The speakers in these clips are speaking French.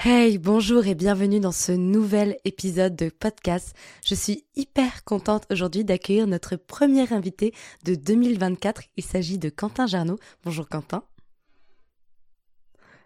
Hey, bonjour et bienvenue dans ce nouvel épisode de podcast. Je suis hyper contente aujourd'hui d'accueillir notre premier invité de 2024. Il s'agit de Quentin Jarnot. Bonjour Quentin.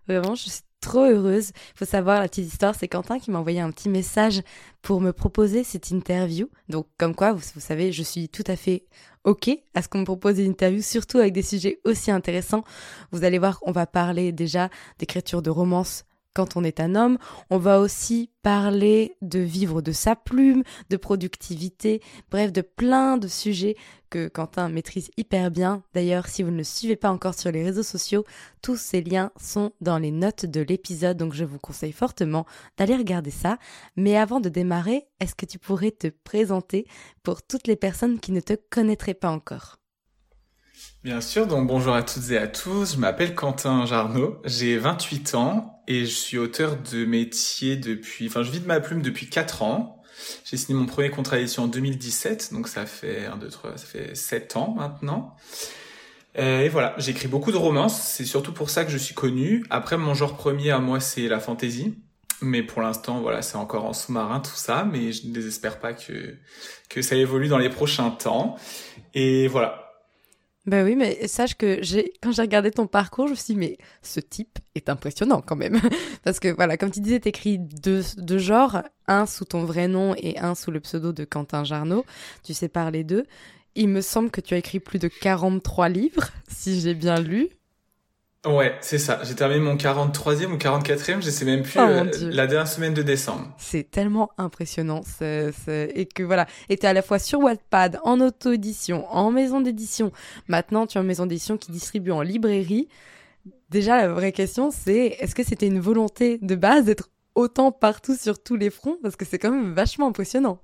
Vraiment, je suis trop heureuse. Il faut savoir, la petite histoire, c'est Quentin qui m'a envoyé un petit message pour me proposer cette interview. Donc, comme quoi, vous, savez, je suis tout à fait OK à ce qu'on me propose une interview, surtout avec des sujets aussi intéressants. Vous allez voir, on va parler déjà d'écriture de romance quand on est un homme. On va aussi parler de vivre de sa plume, de productivité, bref, de plein de sujets que Quentin maîtrise hyper bien. D'ailleurs, si vous ne le suivez pas encore sur les réseaux sociaux, tous ces liens sont dans les notes de l'épisode, donc je vous conseille fortement d'aller regarder ça. Mais avant de démarrer, est-ce que tu pourrais te présenter pour toutes les personnes qui ne te connaîtraient pas encore? Bien sûr, donc bonjour à toutes et à tous, je m'appelle Quentin Jarnot, j'ai 28 ans et je suis auteur de métier depuis, enfin je vis de ma plume depuis 4 ans. J'ai signé mon premier contrat d'édition en 2017, donc ça fait 1, 2, 3, ça fait 7 ans maintenant. Euh, et voilà, j'écris beaucoup de romances, c'est surtout pour ça que je suis connu. Après, mon genre premier à moi, c'est la fantasy. Mais pour l'instant, voilà, c'est encore en sous-marin tout ça, mais je ne désespère pas que, que ça évolue dans les prochains temps. Et voilà, ben oui, mais sache que j'ai, quand j'ai regardé ton parcours, je me suis dit, mais ce type est impressionnant quand même. Parce que voilà, comme tu disais, t'écris deux, deux genres, un sous ton vrai nom et un sous le pseudo de Quentin Jarnot. Tu sépares les deux. Il me semble que tu as écrit plus de 43 livres, si j'ai bien lu. Ouais, c'est ça. J'ai terminé mon 43e ou 44e, je sais même plus, oh, euh, la dernière semaine de décembre. C'est tellement impressionnant. Et que voilà, et à la fois sur Wattpad, en auto-édition, en maison d'édition. Maintenant, tu as une maison d'édition qui distribue en librairie. Déjà, la vraie question, c'est est-ce que c'était une volonté de base d'être autant partout sur tous les fronts? Parce que c'est quand même vachement impressionnant.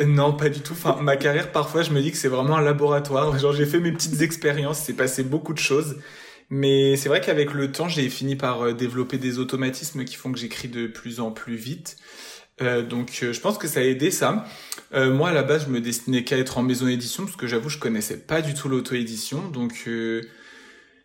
Euh, non, pas du tout. Enfin, ma carrière, parfois, je me dis que c'est vraiment un laboratoire. Genre, j'ai fait mes petites expériences, c'est passé beaucoup de choses. Mais c'est vrai qu'avec le temps, j'ai fini par euh, développer des automatismes qui font que j'écris de plus en plus vite. Euh, donc euh, je pense que ça a aidé ça. Moi à la base je me destinais qu'à être en maison d'édition parce que j'avoue je connaissais pas du tout l'auto-édition. Donc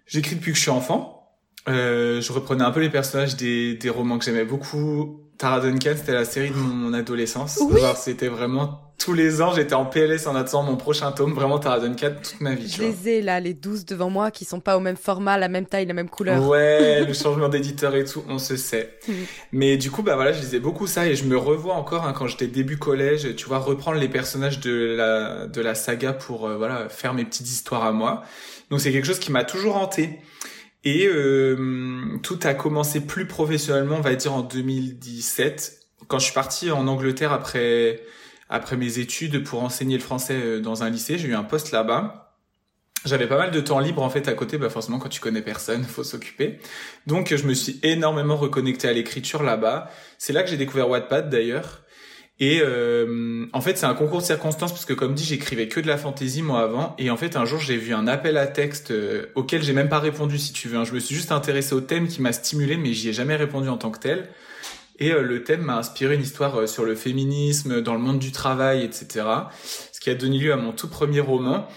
j'écris depuis que je suis enfant. je reprenais un peu les personnages des romans que j'aimais beaucoup. Tara Duncan c'était la série de mon adolescence. Oui. C'était vraiment tous les ans, j'étais en PLS en attendant mon prochain tome. Vraiment, Tara Duncan toute ma vie. Je les ai là, les 12 devant moi, qui sont pas au même format, la même taille, la même couleur. Ouais, le changement d'éditeur et tout, on se sait. Mais du coup, bah voilà, je lisais beaucoup ça et je me revois encore hein, quand j'étais début collège, tu vois, reprendre les personnages de la, de la saga pour euh, voilà faire mes petites histoires à moi. Donc c'est quelque chose qui m'a toujours hanté. Et euh, tout a commencé plus professionnellement, on va dire en 2017, quand je suis parti en Angleterre après après mes études pour enseigner le français euh, dans un lycée. J'ai eu un poste là-bas. J'avais pas mal de temps libre en fait à côté, bah forcément quand tu connais personne, faut s'occuper. Donc je me suis énormément reconnecté à l'écriture là-bas. C'est là que j'ai découvert Wattpad d'ailleurs. Et euh, en fait, c'est un concours de circonstances parce que comme dit, j'écrivais que de la fantaisie moi avant. Et en fait, un jour, j'ai vu un appel à texte euh, auquel j'ai même pas répondu si tu veux. Hein. Je me suis juste intéressé au thème qui m'a stimulé, mais j'y ai jamais répondu en tant que tel. Et euh, le thème m'a inspiré une histoire euh, sur le féminisme dans le monde du travail, etc. Ce qui a donné lieu à mon tout premier roman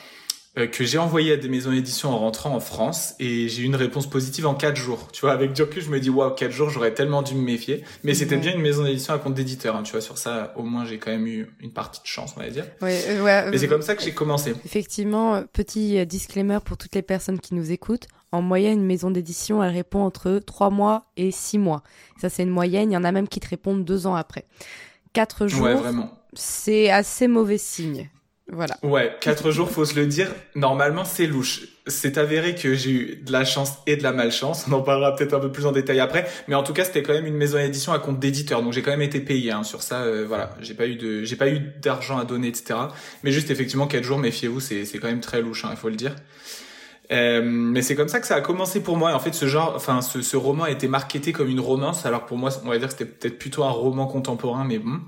que j'ai envoyé à des maisons d'édition en rentrant en France et j'ai eu une réponse positive en quatre jours. Tu vois, avec du recul, je me dis waouh, quatre jours, j'aurais tellement dû me méfier. Mais c'était bien une maison d'édition à compte d'éditeur. Hein, tu vois, sur ça, au moins, j'ai quand même eu une partie de chance, on va dire. Ouais, ouais. Mais c'est comme ça que j'ai commencé. Effectivement, petit disclaimer pour toutes les personnes qui nous écoutent. En moyenne, une maison d'édition, elle répond entre 3 mois et 6 mois. Ça, c'est une moyenne. Il y en a même qui te répondent deux ans après. 4 jours, c'est assez mauvais signe. Voilà. Ouais, 4 jours, faut se le dire. Normalement, c'est louche. C'est avéré que j'ai eu de la chance et de la malchance. On en parlera peut-être un peu plus en détail après. Mais en tout cas, c'était quand même une maison d'édition à compte d'éditeur. Donc j'ai quand même été payé hein, sur ça. Euh, voilà, j'ai pas eu de, j'ai pas eu d'argent à donner, etc. Mais juste effectivement, 4 jours, méfiez-vous, c'est c'est quand même très louche, hein, il faut le dire. Euh, mais c'est comme ça que ça a commencé pour moi. En fait, ce genre, enfin, ce, ce roman a été marketé comme une romance. Alors pour moi, on va dire que c'était peut-être plutôt un roman contemporain, mais bon.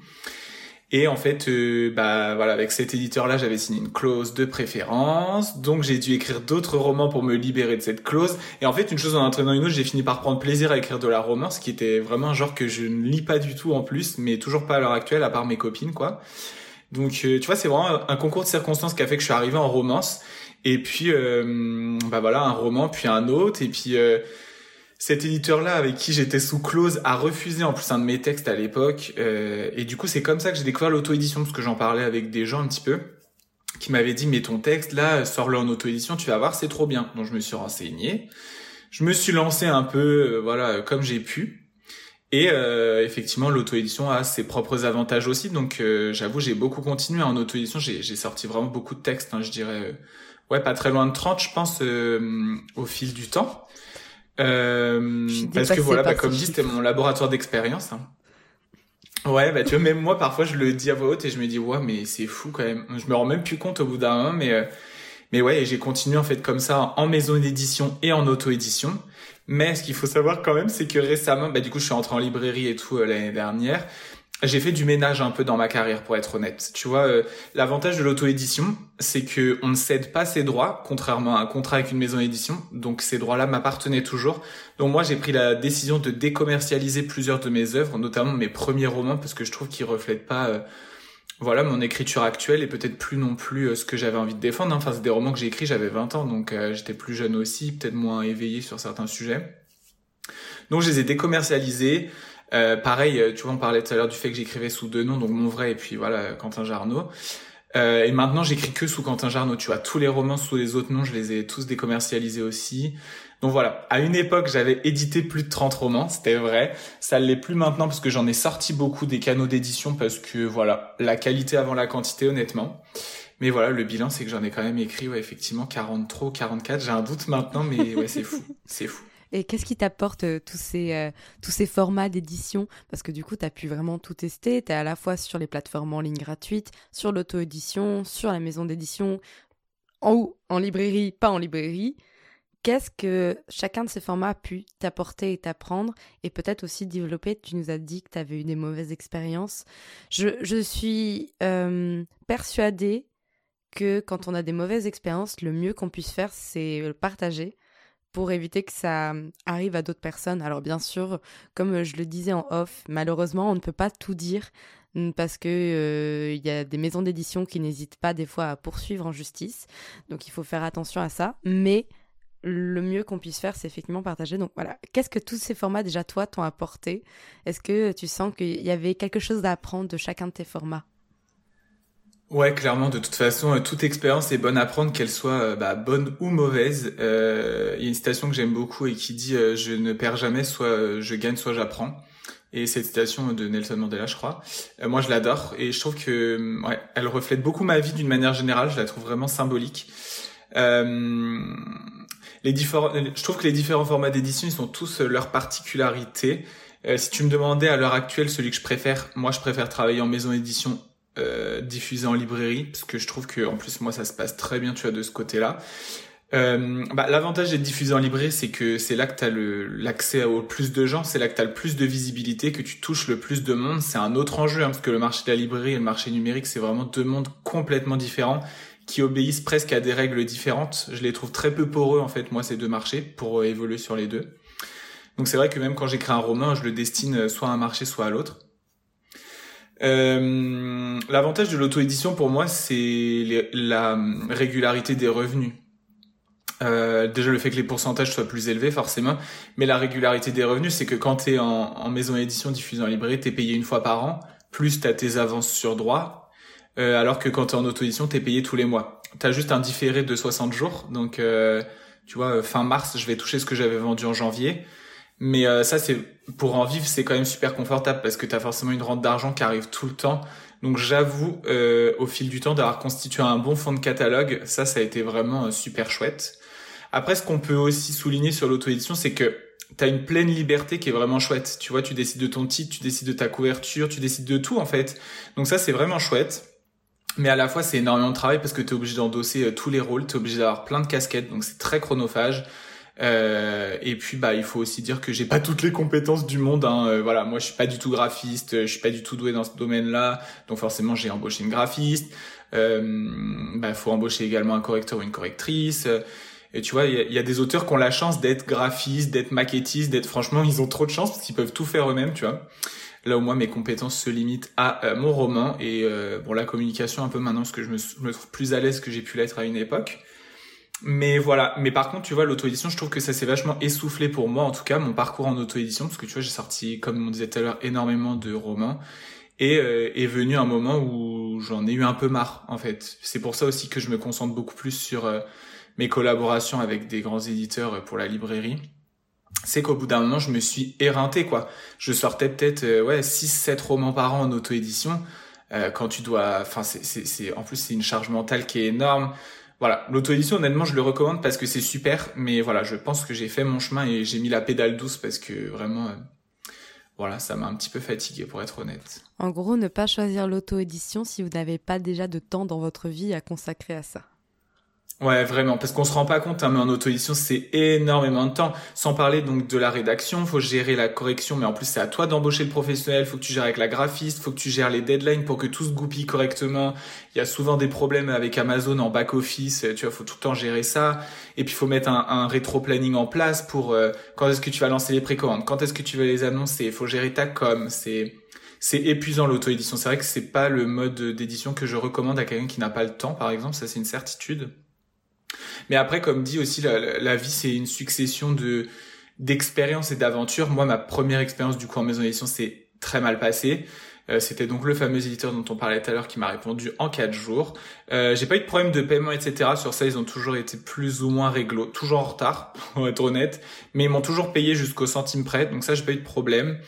Et en fait, euh, bah voilà, avec cet éditeur-là, j'avais signé une clause de préférence, donc j'ai dû écrire d'autres romans pour me libérer de cette clause. Et en fait, une chose en entraînant une autre, j'ai fini par prendre plaisir à écrire de la romance, qui était vraiment un genre que je ne lis pas du tout en plus, mais toujours pas à l'heure actuelle, à part mes copines, quoi. Donc, euh, tu vois, c'est vraiment un concours de circonstances qui a fait que je suis arrivé en romance. Et puis, euh, bah voilà, un roman, puis un autre. Et puis, euh, cet éditeur-là avec qui j'étais sous clause a refusé en plus un de mes textes à l'époque. Euh, et du coup, c'est comme ça que j'ai découvert l'auto-édition, parce que j'en parlais avec des gens un petit peu, qui m'avaient dit, mais ton texte, là, sors-le en auto-édition, tu vas voir, c'est trop bien. Donc je me suis renseigné. Je me suis lancé un peu, euh, voilà, comme j'ai pu. Et euh, effectivement, l'auto-édition a ses propres avantages aussi. Donc j'avoue, j'ai beaucoup continué en auto-édition. J'ai sorti vraiment beaucoup de textes, hein, je dirais. ouais, pas très loin de 30, je pense, au fil du temps. Euh, parce que voilà, bah, comme dit, c'était mon laboratoire d'expérience. Hein. Ouais, bah tu vois, même moi parfois je le dis à voix haute et je me dis ouais, mais c'est fou quand même. Je me rends même plus compte au bout d'un moment, mais euh, mais ouais, j'ai continué en fait comme ça en maison d'édition et en auto-édition. Mais ce qu'il faut savoir quand même, c'est que récemment, bah du coup, je suis entré en librairie et tout euh, l'année dernière j'ai fait du ménage un peu dans ma carrière pour être honnête. Tu vois, euh, l'avantage de l'auto-édition, c'est que on ne cède pas ses droits, contrairement à un contrat avec une maison d'édition. Donc ces droits-là m'appartenaient toujours. Donc moi, j'ai pris la décision de décommercialiser plusieurs de mes œuvres, notamment mes premiers romans, parce que je trouve qu'ils reflètent pas, euh, voilà, mon écriture actuelle et peut-être plus non plus euh, ce que j'avais envie de défendre. Enfin, c'est des romans que j'ai écrits, j'avais 20 ans, donc j'étais plus jeune aussi, peut-être moins éveillé sur certains sujets. Donc je les ai décommercialisés. Euh, pareil, euh, tu vois, on parlait tout à l'heure du fait que j'écrivais sous deux noms, donc mon vrai et puis voilà, Quentin Jarnot. Euh, et maintenant, j'écris que sous Quentin Jarnot. Tu vois, tous les romans sous les autres noms, je les ai tous décommercialisés aussi. Donc voilà, à une époque, j'avais édité plus de 30 romans, c'était vrai. Ça l'est plus maintenant parce que j'en ai sorti beaucoup des canaux d'édition parce que voilà, la qualité avant la quantité, honnêtement. Mais voilà, le bilan, c'est que j'en ai quand même écrit, ouais, effectivement, 43 ou 44. J'ai un doute maintenant, mais ouais, c'est fou. C'est fou. Et qu'est-ce qui t'apporte euh, tous, ces, euh, tous ces formats d'édition? Parce que du coup, tu as pu vraiment tout tester. Tu es à la fois sur les plateformes en ligne gratuites, sur l'auto-édition, sur la maison d'édition, en haut, en librairie, pas en librairie. Qu'est-ce que chacun de ces formats a pu t'apporter et t'apprendre? Et peut-être aussi développer Tu nous as dit que tu avais eu des mauvaises expériences. Je, je suis euh, persuadée que quand on a des mauvaises expériences, le mieux qu'on puisse faire, c'est le partager pour éviter que ça arrive à d'autres personnes. Alors bien sûr, comme je le disais en off, malheureusement, on ne peut pas tout dire mm, parce que euh, il y a des maisons d'édition qui n'hésitent pas des fois à poursuivre en justice. Donc il faut faire attention à ça, mais le mieux qu'on puisse faire, c'est effectivement partager. Donc voilà, qu'est-ce que tous ces formats déjà toi t'ont apporté? Est-ce que tu sens qu'il y avait quelque chose à apprendre de chacun de tes formats? Ouais, clairement. De toute façon, euh, toute expérience est bonne à prendre, qu'elle soit euh, bah, bonne ou mauvaise. Euh, il y a une citation que j'aime beaucoup et qui dit "Je ne perds jamais, soit je gagne, soit j'apprends." Et cette citation de Nelson Mandela, je crois. moi, je l'adore et je trouve que ouais, elle reflète beaucoup ma vie d'une manière générale. Je la trouve vraiment symbolique. les différents, je trouve que les différents formats d'édition, ils sont tous leurs particularités. si tu me demandais à l'heure actuelle celui que je préfère, moi, je préfère travailler en maison d'édition euh, diffusé en librairie parce que je trouve que en plus moi ça se passe très bien tu vois de ce côté-là. Euh, bah, l'avantage d'être diffusé en librairie, c'est que c'est là que tu as l'accès au plus de gens, c'est là que tu as le plus de visibilité, que tu touches le plus de monde. C'est un autre enjeu, hein, parce que le marché de la librairie et le marché numérique, c'est vraiment deux mondes complètement différents qui obéissent presque à des règles différentes. Je les trouve très peu poreux, en fait, moi, ces deux marchés, pour euh, évoluer sur les deux. Donc c'est vrai que même quand j'écris un roman, je le destine soit à un marché, soit à l'autre. Euh, L'avantage de l'auto-édition pour moi, c'est la régularité des revenus. Euh, déjà le fait que les pourcentages soient plus élevés forcément, mais la régularité des revenus, c'est que quand tu es en, maison d'édition diffusée en librairie, tu es payé une fois par an, plus tu as tes avances sur droit, euh, alors que quand tu es en auto-édition, tu es payé tous les mois. Tu as juste un différé de 60 jours, donc euh, tu vois, fin mars, je vais toucher ce que j'avais vendu en janvier. Mais euh, ça, c'est pour en vivre, c'est quand même super confortable parce que tu as forcément une rente d'argent qui arrive tout le temps. Donc j'avoue, euh, au fil du temps, d'avoir constitué un bon fond de catalogue, ça, ça a été vraiment euh, super chouette. Après, ce qu'on peut aussi souligner sur l'auto-édition, c'est que tu as une pleine liberté qui est vraiment chouette. Tu vois, tu décides de ton titre, tu décides de ta couverture, tu décides de tout en fait. Donc ça, c'est vraiment chouette. Mais à la fois, c'est énormément de travail parce que tu es obligé d'endosser tous les rôles, tu es obligé d'avoir plein de casquettes, donc c'est très chronophage. Euh, et puis bah il faut aussi dire que j'ai pas toutes les compétences du monde. Hein. Euh, voilà, moi je suis pas du tout graphiste, je suis pas du tout doué dans ce domaine-là, donc forcément j'ai embauché une graphiste. Euh, bah faut embaucher également un correcteur ou une correctrice. Et tu vois, il y, a des auteurs qui ont la chance d'être graphistes, d'être maquettistes, d'être franchement, ils ont trop de chance parce qu'ils peuvent tout faire eux-mêmes, tu vois. Là où moi mes compétences se limitent à euh, mon roman et bon la communication un peu maintenant parce que je me, je me trouve plus à l'aise que j'ai pu l'être à une époque. Mais voilà. Mais par contre, tu vois, l'auto-édition, je trouve que ça s'est vachement essoufflé pour moi, en tout cas, mon parcours en auto-édition, parce que tu vois, j'ai sorti, comme on disait tout à l'heure, énormément de romans. Et euh, est venu un moment où j'en ai eu un peu marre, en fait. C'est pour ça aussi que je me concentre beaucoup plus sur euh, mes collaborations avec des grands éditeurs pour la librairie. C'est qu'au bout d'un moment, je me suis éreinté, quoi. Je sortais peut-être, euh, ouais, 6, 7 romans par an en auto-édition. quand tu dois, enfin, c'est, en plus, c'est une charge mentale qui est énorme voilà, l'auto-édition, honnêtement, je le recommande parce que c'est super, mais voilà, je pense que j'ai fait mon chemin et j'ai mis la pédale douce parce que vraiment, euh, voilà, ça m'a un petit peu fatigué pour être honnête. En gros, ne pas choisir l'auto-édition si vous n'avez pas déjà de temps dans votre vie à consacrer à ça. Ouais, vraiment, parce qu'on se rend pas compte, hein, mais en auto-édition, c'est énormément de temps. Sans parler donc de la rédaction, faut gérer la correction, mais en plus c'est à toi d'embaucher le professionnel, faut que tu gères avec la graphiste, faut que tu gères les deadlines pour que tout se goupille correctement. Il y a souvent des problèmes avec Amazon en back-office, tu vois, faut tout le temps gérer ça. Et puis faut mettre un, rétro-planning en place pour euh, quand est-ce que tu vas lancer les précommandes, quand est-ce que tu vas les annoncer, faut gérer ta com, c'est c'est épuisant l'auto-édition. C'est vrai que c'est pas le mode d'édition que je recommande à quelqu'un qui n'a pas le temps, par exemple, ça c'est une certitude. Mais après, comme dit aussi, la, vie, c'est une succession de d'expériences et d'aventures. Moi, ma première expérience du coup en maison d'édition s'est très mal passée. Euh, c'était donc le fameux éditeur dont on parlait tout à l'heure qui m'a répondu en quatre jours. Euh, j'ai pas eu de problème de paiement, etc. Sur ça, ils ont toujours été plus ou moins réglo, toujours en retard, pour être honnête, mais ils m'ont toujours payé jusqu'au centime près, donc ça, j'ai pas eu de problème.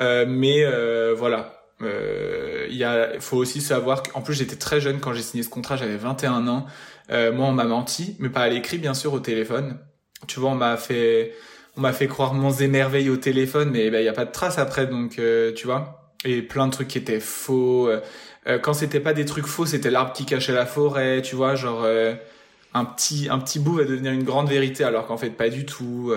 Euh, mais euh, voilà, euh, il y a, faut aussi savoir qu'en plus j'étais très jeune quand j'ai signé ce contrat, j'avais 21 ans. Euh, moi, on m'a menti, mais pas à l'écrit, bien sûr, au téléphone. Tu vois, on m'a fait, on m'a fait croire mon émerveil au téléphone, mais ben il y a pas de trace après, donc euh, tu vois. Et plein de trucs qui étaient faux. Euh, quand c'était pas des trucs faux, c'était l'arbre qui cachait la forêt, tu vois, genre un petit, un petit bout va devenir une grande vérité, alors qu'en fait pas du tout.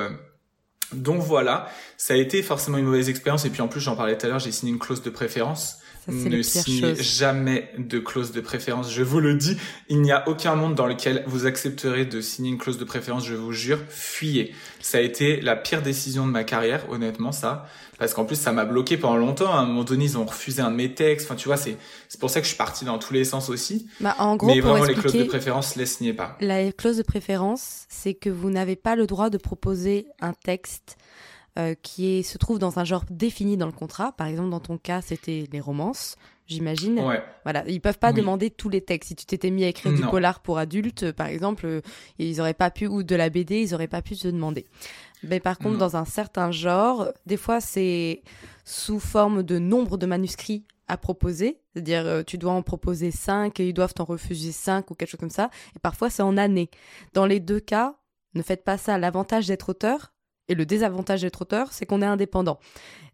Donc voilà, ça a été forcément une mauvaise expérience. Et puis en plus, j'en parlais tout à l'heure, j'ai signé une clause de préférence ne signez jamais de clause de préférence. Je vous le dis, il n'y a aucun monde dans lequel vous accepterez de signer une clause de préférence. Je vous jure, fuyez. Ça a été la pire décision de ma carrière, honnêtement, ça. Parce qu'en plus, ça m'a bloqué pendant longtemps. À un moment donné, ils ont refusé un de mes textes. Enfin, tu vois, c'est, c'est pour ça que je suis parti dans tous les sens aussi. Bah, en gros, Mais vraiment, les clauses de préférence, les signez pas. La clause de préférence, c'est que vous n'avez pas le droit de proposer un texte euh, qui est, se trouve dans un genre défini dans le contrat. Par exemple, dans ton cas, c'était les romances, j'imagine. Ouais. Voilà, ils peuvent pas demander tous les textes. Si tu t'étais mis à écrire du polar pour adultes, par exemple, euh, ils auraient pas pu, ou de la BD, ils auraient pas pu te demander. Mais par contre, dans un certain genre, des fois, c'est sous forme de nombre de manuscrits à proposer. C'est-à-dire, euh, tu dois en proposer 5 et ils doivent t'en refuser 5 ou quelque chose comme ça. Et parfois, c'est en année. Dans les deux cas, ne faites pas ça. L'avantage d'être auteur, et le désavantage d'être auteur, c'est qu'on est indépendant.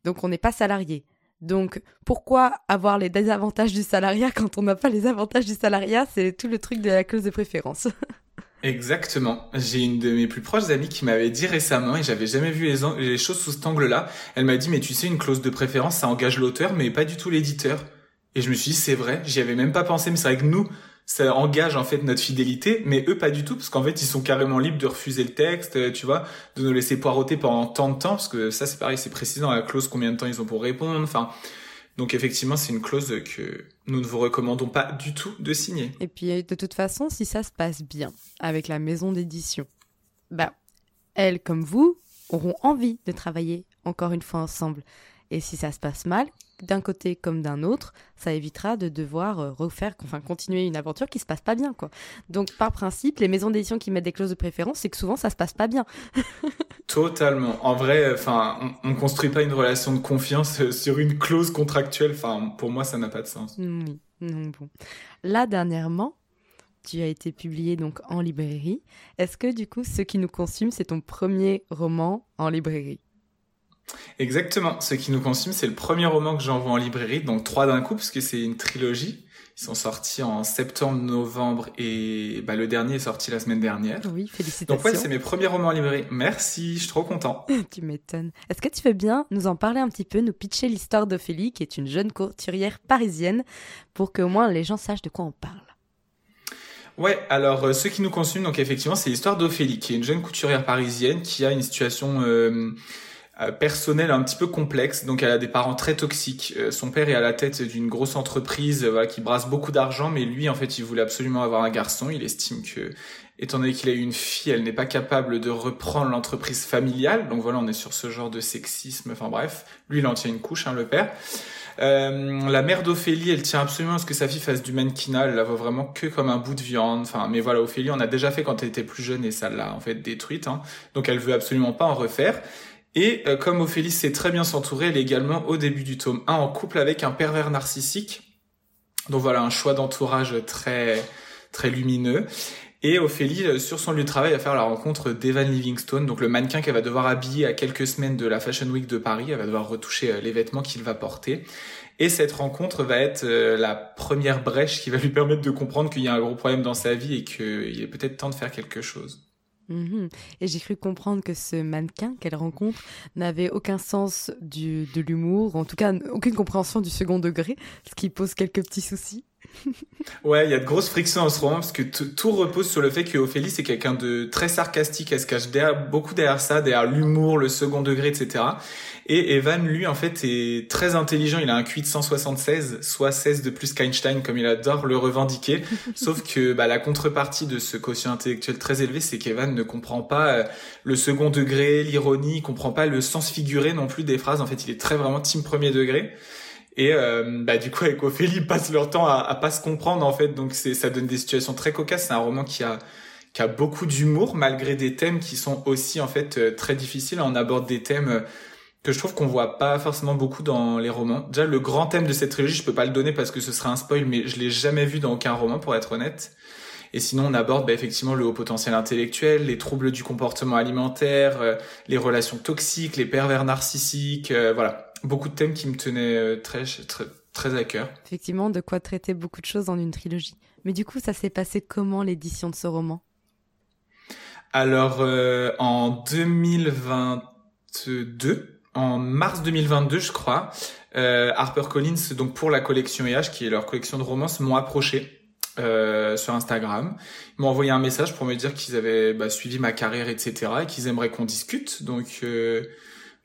Donc on n'est pas salarié. Donc pourquoi avoir les désavantages du salariat quand on n'a pas les avantages du salariat? C'est tout le truc de la clause de préférence. Exactement. J'ai une de mes plus proches amies qui m'avait dit récemment, et j'avais jamais vu les, choses sous cet angle-là, elle m'a dit, mais tu sais, une clause de préférence, ça engage l'auteur, mais pas du tout l'éditeur. Et je me suis dit, c'est vrai, j'y avais même pas pensé, mais c'est vrai que nous, ça engage en fait notre fidélité, mais eux pas du tout, parce qu'en fait ils sont carrément libres de refuser le texte, euh, tu vois, de nous laisser poireauter pendant tant de temps, parce que ça c'est pareil, c'est précis dans la clause combien de temps ils ont pour répondre, enfin... Donc effectivement, c'est une clause que nous ne vous recommandons pas du tout de signer. Et puis de toute façon, si ça se passe bien avec la maison d'édition, bah elles comme vous auront envie de travailler encore une fois ensemble. Et si ça se passe mal, d'un côté comme d'un autre, ça évitera de devoir euh, refaire, enfin continuer une aventure qui se passe pas bien, quoi. Donc par principe, les maisons d'édition qui mettent des clauses de préférence, c'est que souvent ça se passe pas bien. Totalement. En vrai, enfin, on, ne construit pas une relation de confiance euh, sur une clause contractuelle. Enfin, pour moi, ça n'a pas de sens. Oui. Non, bon. Là, dernièrement, tu as été publié donc en librairie. Est-ce que du coup, ce qui nous consume, c'est ton premier roman en librairie? Exactement. Ce qui nous consume, c'est le premier roman que j'envoie en librairie, donc trois d'un coup, parce que c'est une trilogie. Ils sont sortis en septembre, novembre et bah, le dernier est sorti la semaine dernière. Oui, félicitations. Donc ouais, c'est mes premiers romans en librairie. Merci, je suis trop content. tu m'étonnes. Est-ce que tu veux bien nous en parler un petit peu, nous pitcher l'histoire d'Ophélie, qui est une jeune courturière parisienne, pour que au moins les gens sachent de quoi on parle? Ouais, alors euh, ce qui nous consume, donc effectivement, c'est l'histoire d'Ophélie, qui est une jeune couturière parisienne qui a une situation euh, personnel un petit peu complexe. Donc elle a des parents très toxiques. Euh, son père est à la tête d'une grosse entreprise euh, qui brasse beaucoup d'argent, mais lui en fait il voulait absolument avoir un garçon. Il estime que étant donné qu'il a eu une fille, elle n'est pas capable de reprendre l'entreprise familiale. Donc voilà, on est sur ce genre de sexisme. Enfin bref, lui, il en tient une couche, hein, le père. Euh, la mère d'Ophélie, elle tient absolument à ce que sa fille fasse du mannequinat. Elle la voit vraiment que comme un bout de viande. Enfin, mais voilà, Ophélie, on a déjà fait quand elle était plus jeune et ça l'a en fait détruite. Hein. Donc elle veut absolument pas en refaire. Et euh, comme Ophélie sait très bien s'entourer, elle est également au début du tome 1 en couple avec un pervers narcissique. Donc voilà, un choix d'entourage très très lumineux. Et Ophélie, euh, sur son lieu de travail, va faire la rencontre d'Evan Livingstone, donc le mannequin qu'elle va devoir habiller à quelques semaines de la Fashion Week de Paris. Elle va devoir retoucher euh, les vêtements qu'il va porter. Et cette rencontre va être la première brèche qui va lui permettre de comprendre qu'il y a un gros problème dans sa vie et qu'il est peut-être temps de faire quelque chose. Mhm. Et j'ai cru comprendre que ce mannequin qu'elle rencontre n'avait aucun sens du, de l'humour, en tout cas aucune compréhension du second degré, ce qui pose quelques petits soucis. ouais, il y a de grosses frictions en ce roman parce que tout repose sur le fait que Ophélie c'est quelqu'un de très sarcastique, elle se cache derrière, beaucoup derrière ça, derrière l'humour, le second degré, etc. Et Evan, lui, en fait, est très intelligent. Il a un QI de 176, soit 16 de plus qu'Einstein, comme il adore le revendiquer. Sauf que bah, la contrepartie de ce quotient intellectuel très élevé, c'est qu'Evan ne comprend pas euh, le second degré, l'ironie, il comprend pas le sens figuré non plus des phrases. En fait, il est très vraiment team premier degré. Et euh, bah, du coup, avec Ophélie, ils passent leur temps à, à pas se comprendre en fait, donc c'est ça donne des situations très cocasses. C'est un roman qui a qui a beaucoup d'humour malgré des thèmes qui sont aussi en fait euh, très difficiles. On aborde des thèmes euh, que je trouve qu'on voit pas forcément beaucoup dans les romans. Déjà, le grand thème de cette trilogie, je peux pas le donner parce que ce serait un spoil, mais je l'ai jamais vu dans aucun roman, pour être honnête. Et sinon, on aborde bah, effectivement le haut potentiel intellectuel, les troubles du comportement alimentaire, les relations toxiques, les pervers narcissiques, voilà beaucoup de thèmes qui me tenaient euh, très, très, très à cœur. Effectivement, de quoi traiter beaucoup de choses dans une trilogie. Mais du coup, ça s'est passé comment l'édition de ce roman? Alors, euh, en 2022, en mars 2022, je crois, euh, HarperCollins, donc pour la collection EH, qui est leur collection de romances, m'ont approché. Euh, sur Instagram. Ils m'ont envoyé un message pour me dire qu'ils avaient bah, suivi ma carrière, etc. et qu'ils aimeraient qu'on discute. Donc, euh,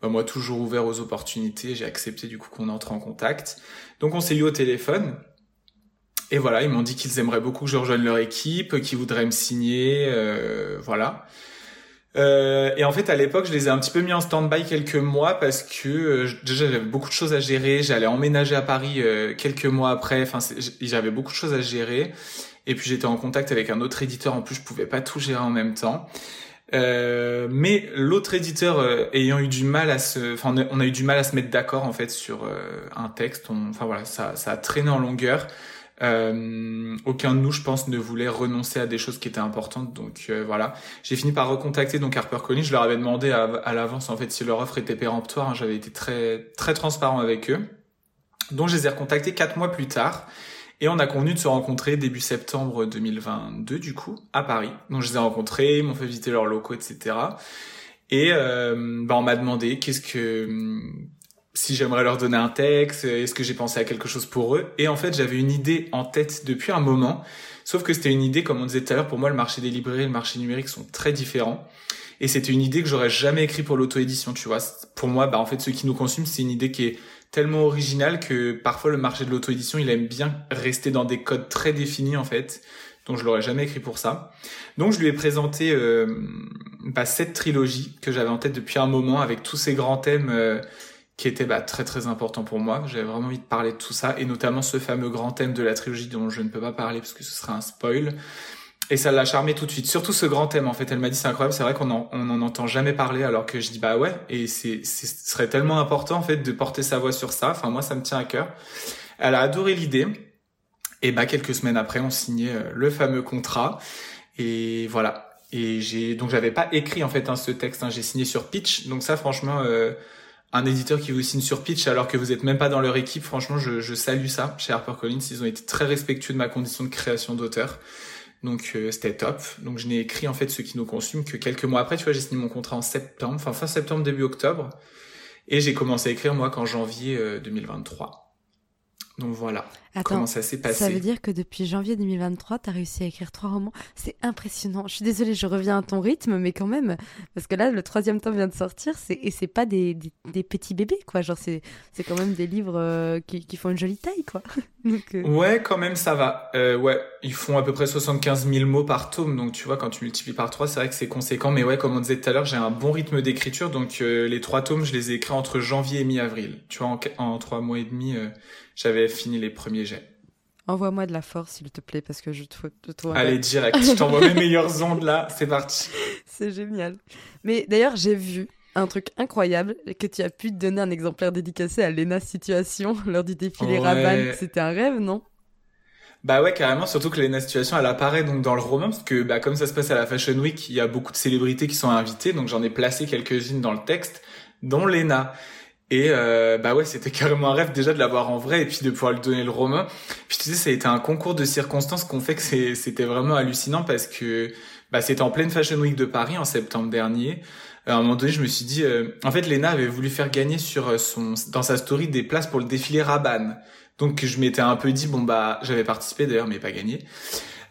bah, moi toujours ouvert aux opportunités, j'ai accepté du coup qu'on entre en contact. Donc on s'est eu au téléphone. Et voilà, ils m'ont dit qu'ils aimeraient beaucoup que je rejoigne leur équipe, qu'ils voudraient me signer, euh, voilà. Euh, et en fait, à l'époque, je les ai un petit peu mis en stand-by quelques mois parce que euh, déjà j'avais beaucoup de choses à gérer. J'allais emménager à Paris euh, quelques mois après. Enfin, j'avais beaucoup de choses à gérer. Et puis j'étais en contact avec un autre éditeur. En plus, je pouvais pas tout gérer en même temps. Euh, mais l'autre éditeur euh, ayant eu du mal à se, enfin on a eu du mal à se mettre d'accord en fait sur euh, un texte. enfin voilà, ça, ça a traîné en longueur. aucun de nous, je pense, ne voulait renoncer à des choses qui étaient importantes. Donc voilà, j'ai fini par recontacter donc HarperCollins. Je leur avais demandé à, à l'avance en fait si leur offre était péremptoire. J'avais été très très transparent avec eux. Donc je les ai recontactés quatre mois plus tard. Et on a convenu de se rencontrer début septembre 2022, du coup, à Paris. Donc je les ai rencontrés, ils m'ont fait visiter leurs locaux, etc. Et euh, bah, on m'a demandé qu'est-ce que si j'aimerais leur donner un texte, est-ce que j'ai pensé à quelque chose pour eux. Et en fait, j'avais une idée en tête depuis un moment. Sauf que c'était une idée, comme on disait tout à l'heure, pour moi, le marché des librairies et le marché numérique sont très différents. Et c'était une idée que j'aurais jamais écrit pour l'auto-édition, tu vois. Pour moi, bah, en fait, ceux qui nous consument, c'est une idée qui est tellement original que parfois le marché de l'auto-édition, il aime bien rester dans des codes très définis en fait. Donc je l'aurais jamais écrit pour ça. Donc je lui ai présenté euh, bah, cette trilogie que j'avais en tête depuis un moment avec tous ces grands thèmes euh, qui étaient bah, très très importants pour moi. J'avais vraiment envie de parler de tout ça et notamment ce fameux grand thème de la trilogie dont je ne peux pas parler parce que ce serait un spoil. Et ça l'a charmé tout de suite. Surtout ce grand thème, en fait. Elle m'a dit, c'est incroyable, c'est vrai qu'on en, on en entend jamais parler, alors que je dis, bah ouais, et c'est, ce serait tellement important, en fait, de porter sa voix sur ça. Enfin, moi, ça me tient à cœur. Elle a adoré l'idée. Et bah, quelques semaines après, on signait euh, le fameux contrat. Et voilà. Et j'ai, donc j'avais pas écrit, en fait, hein, ce texte, hein. j'ai signé sur Pitch. Donc ça, franchement, euh, un éditeur qui vous signe sur Pitch alors que vous êtes même pas dans leur équipe, franchement, je, je salue ça chez HarperCollins. Ils ont été très respectueux de ma condition de création d'auteur. Donc euh, c'était top. Donc je n'ai écrit en fait ce qui nous consume que quelques mois après. Tu vois, j'ai signé mon contrat en septembre, enfin fin septembre début octobre, et j'ai commencé à écrire moi qu'en janvier 2023. Euh, donc voilà comment ça s'est passé. Ça veut dire que depuis janvier 2023, tu as réussi à écrire trois romans. C'est impressionnant. Je suis désolée, je reviens à ton rythme, mais quand même, parce que là, le troisième tome vient de sortir, et c'est pas des, des, petits bébés, quoi. Genre, c'est quand même des livres euh, qui, qui, font une jolie taille, quoi. Donc, euh, Ouais, quand même, ça va. Euh, ouais, ils font à peu près 75 000 mots par tome, donc tu vois, quand tu multiplies par 3, c'est vrai que c'est conséquent. Mais ouais, comme on disait tout à l'heure, j'ai un bon rythme d'écriture, donc les trois tomes, je les ai écrits entre janvier et mi-avril. Tu vois, en, trois mois et demi, j'avais fini les premiers Envoie-moi de la force, s'il te plaît, parce que je te, trouve... Allez, direct, je t'envoie mes meilleures ondes là, c'est parti. C'est génial. Mais d'ailleurs, j'ai vu un truc incroyable que tu as pu te donner un exemplaire dédicacé à Lena Situation lors du défilé ouais. C'était un rêve, non? Bah ouais, carrément, surtout que Lena Situation, elle apparaît donc dans le roman, parce que bah, comme ça se passe à la Fashion Week, il y a beaucoup de célébrités qui sont invitées, donc j'en ai placé quelques-unes dans le texte, dont Lena. Et euh, bah ouais, c'était carrément un rêve déjà de l'avoir en vrai et puis de pouvoir lui donner le roman. Puis tu sais, ça a été un concours de circonstances qu'on fait que c'était vraiment hallucinant parce que bah, c'était en pleine Fashion Week de Paris en septembre dernier. À un moment donné, je me suis dit, euh, en fait, Lena avait voulu faire gagner sur euh, son dans sa story des places pour le défilé Rabanne. Donc je m'étais un peu dit bon bah j'avais participé d'ailleurs mais pas gagné.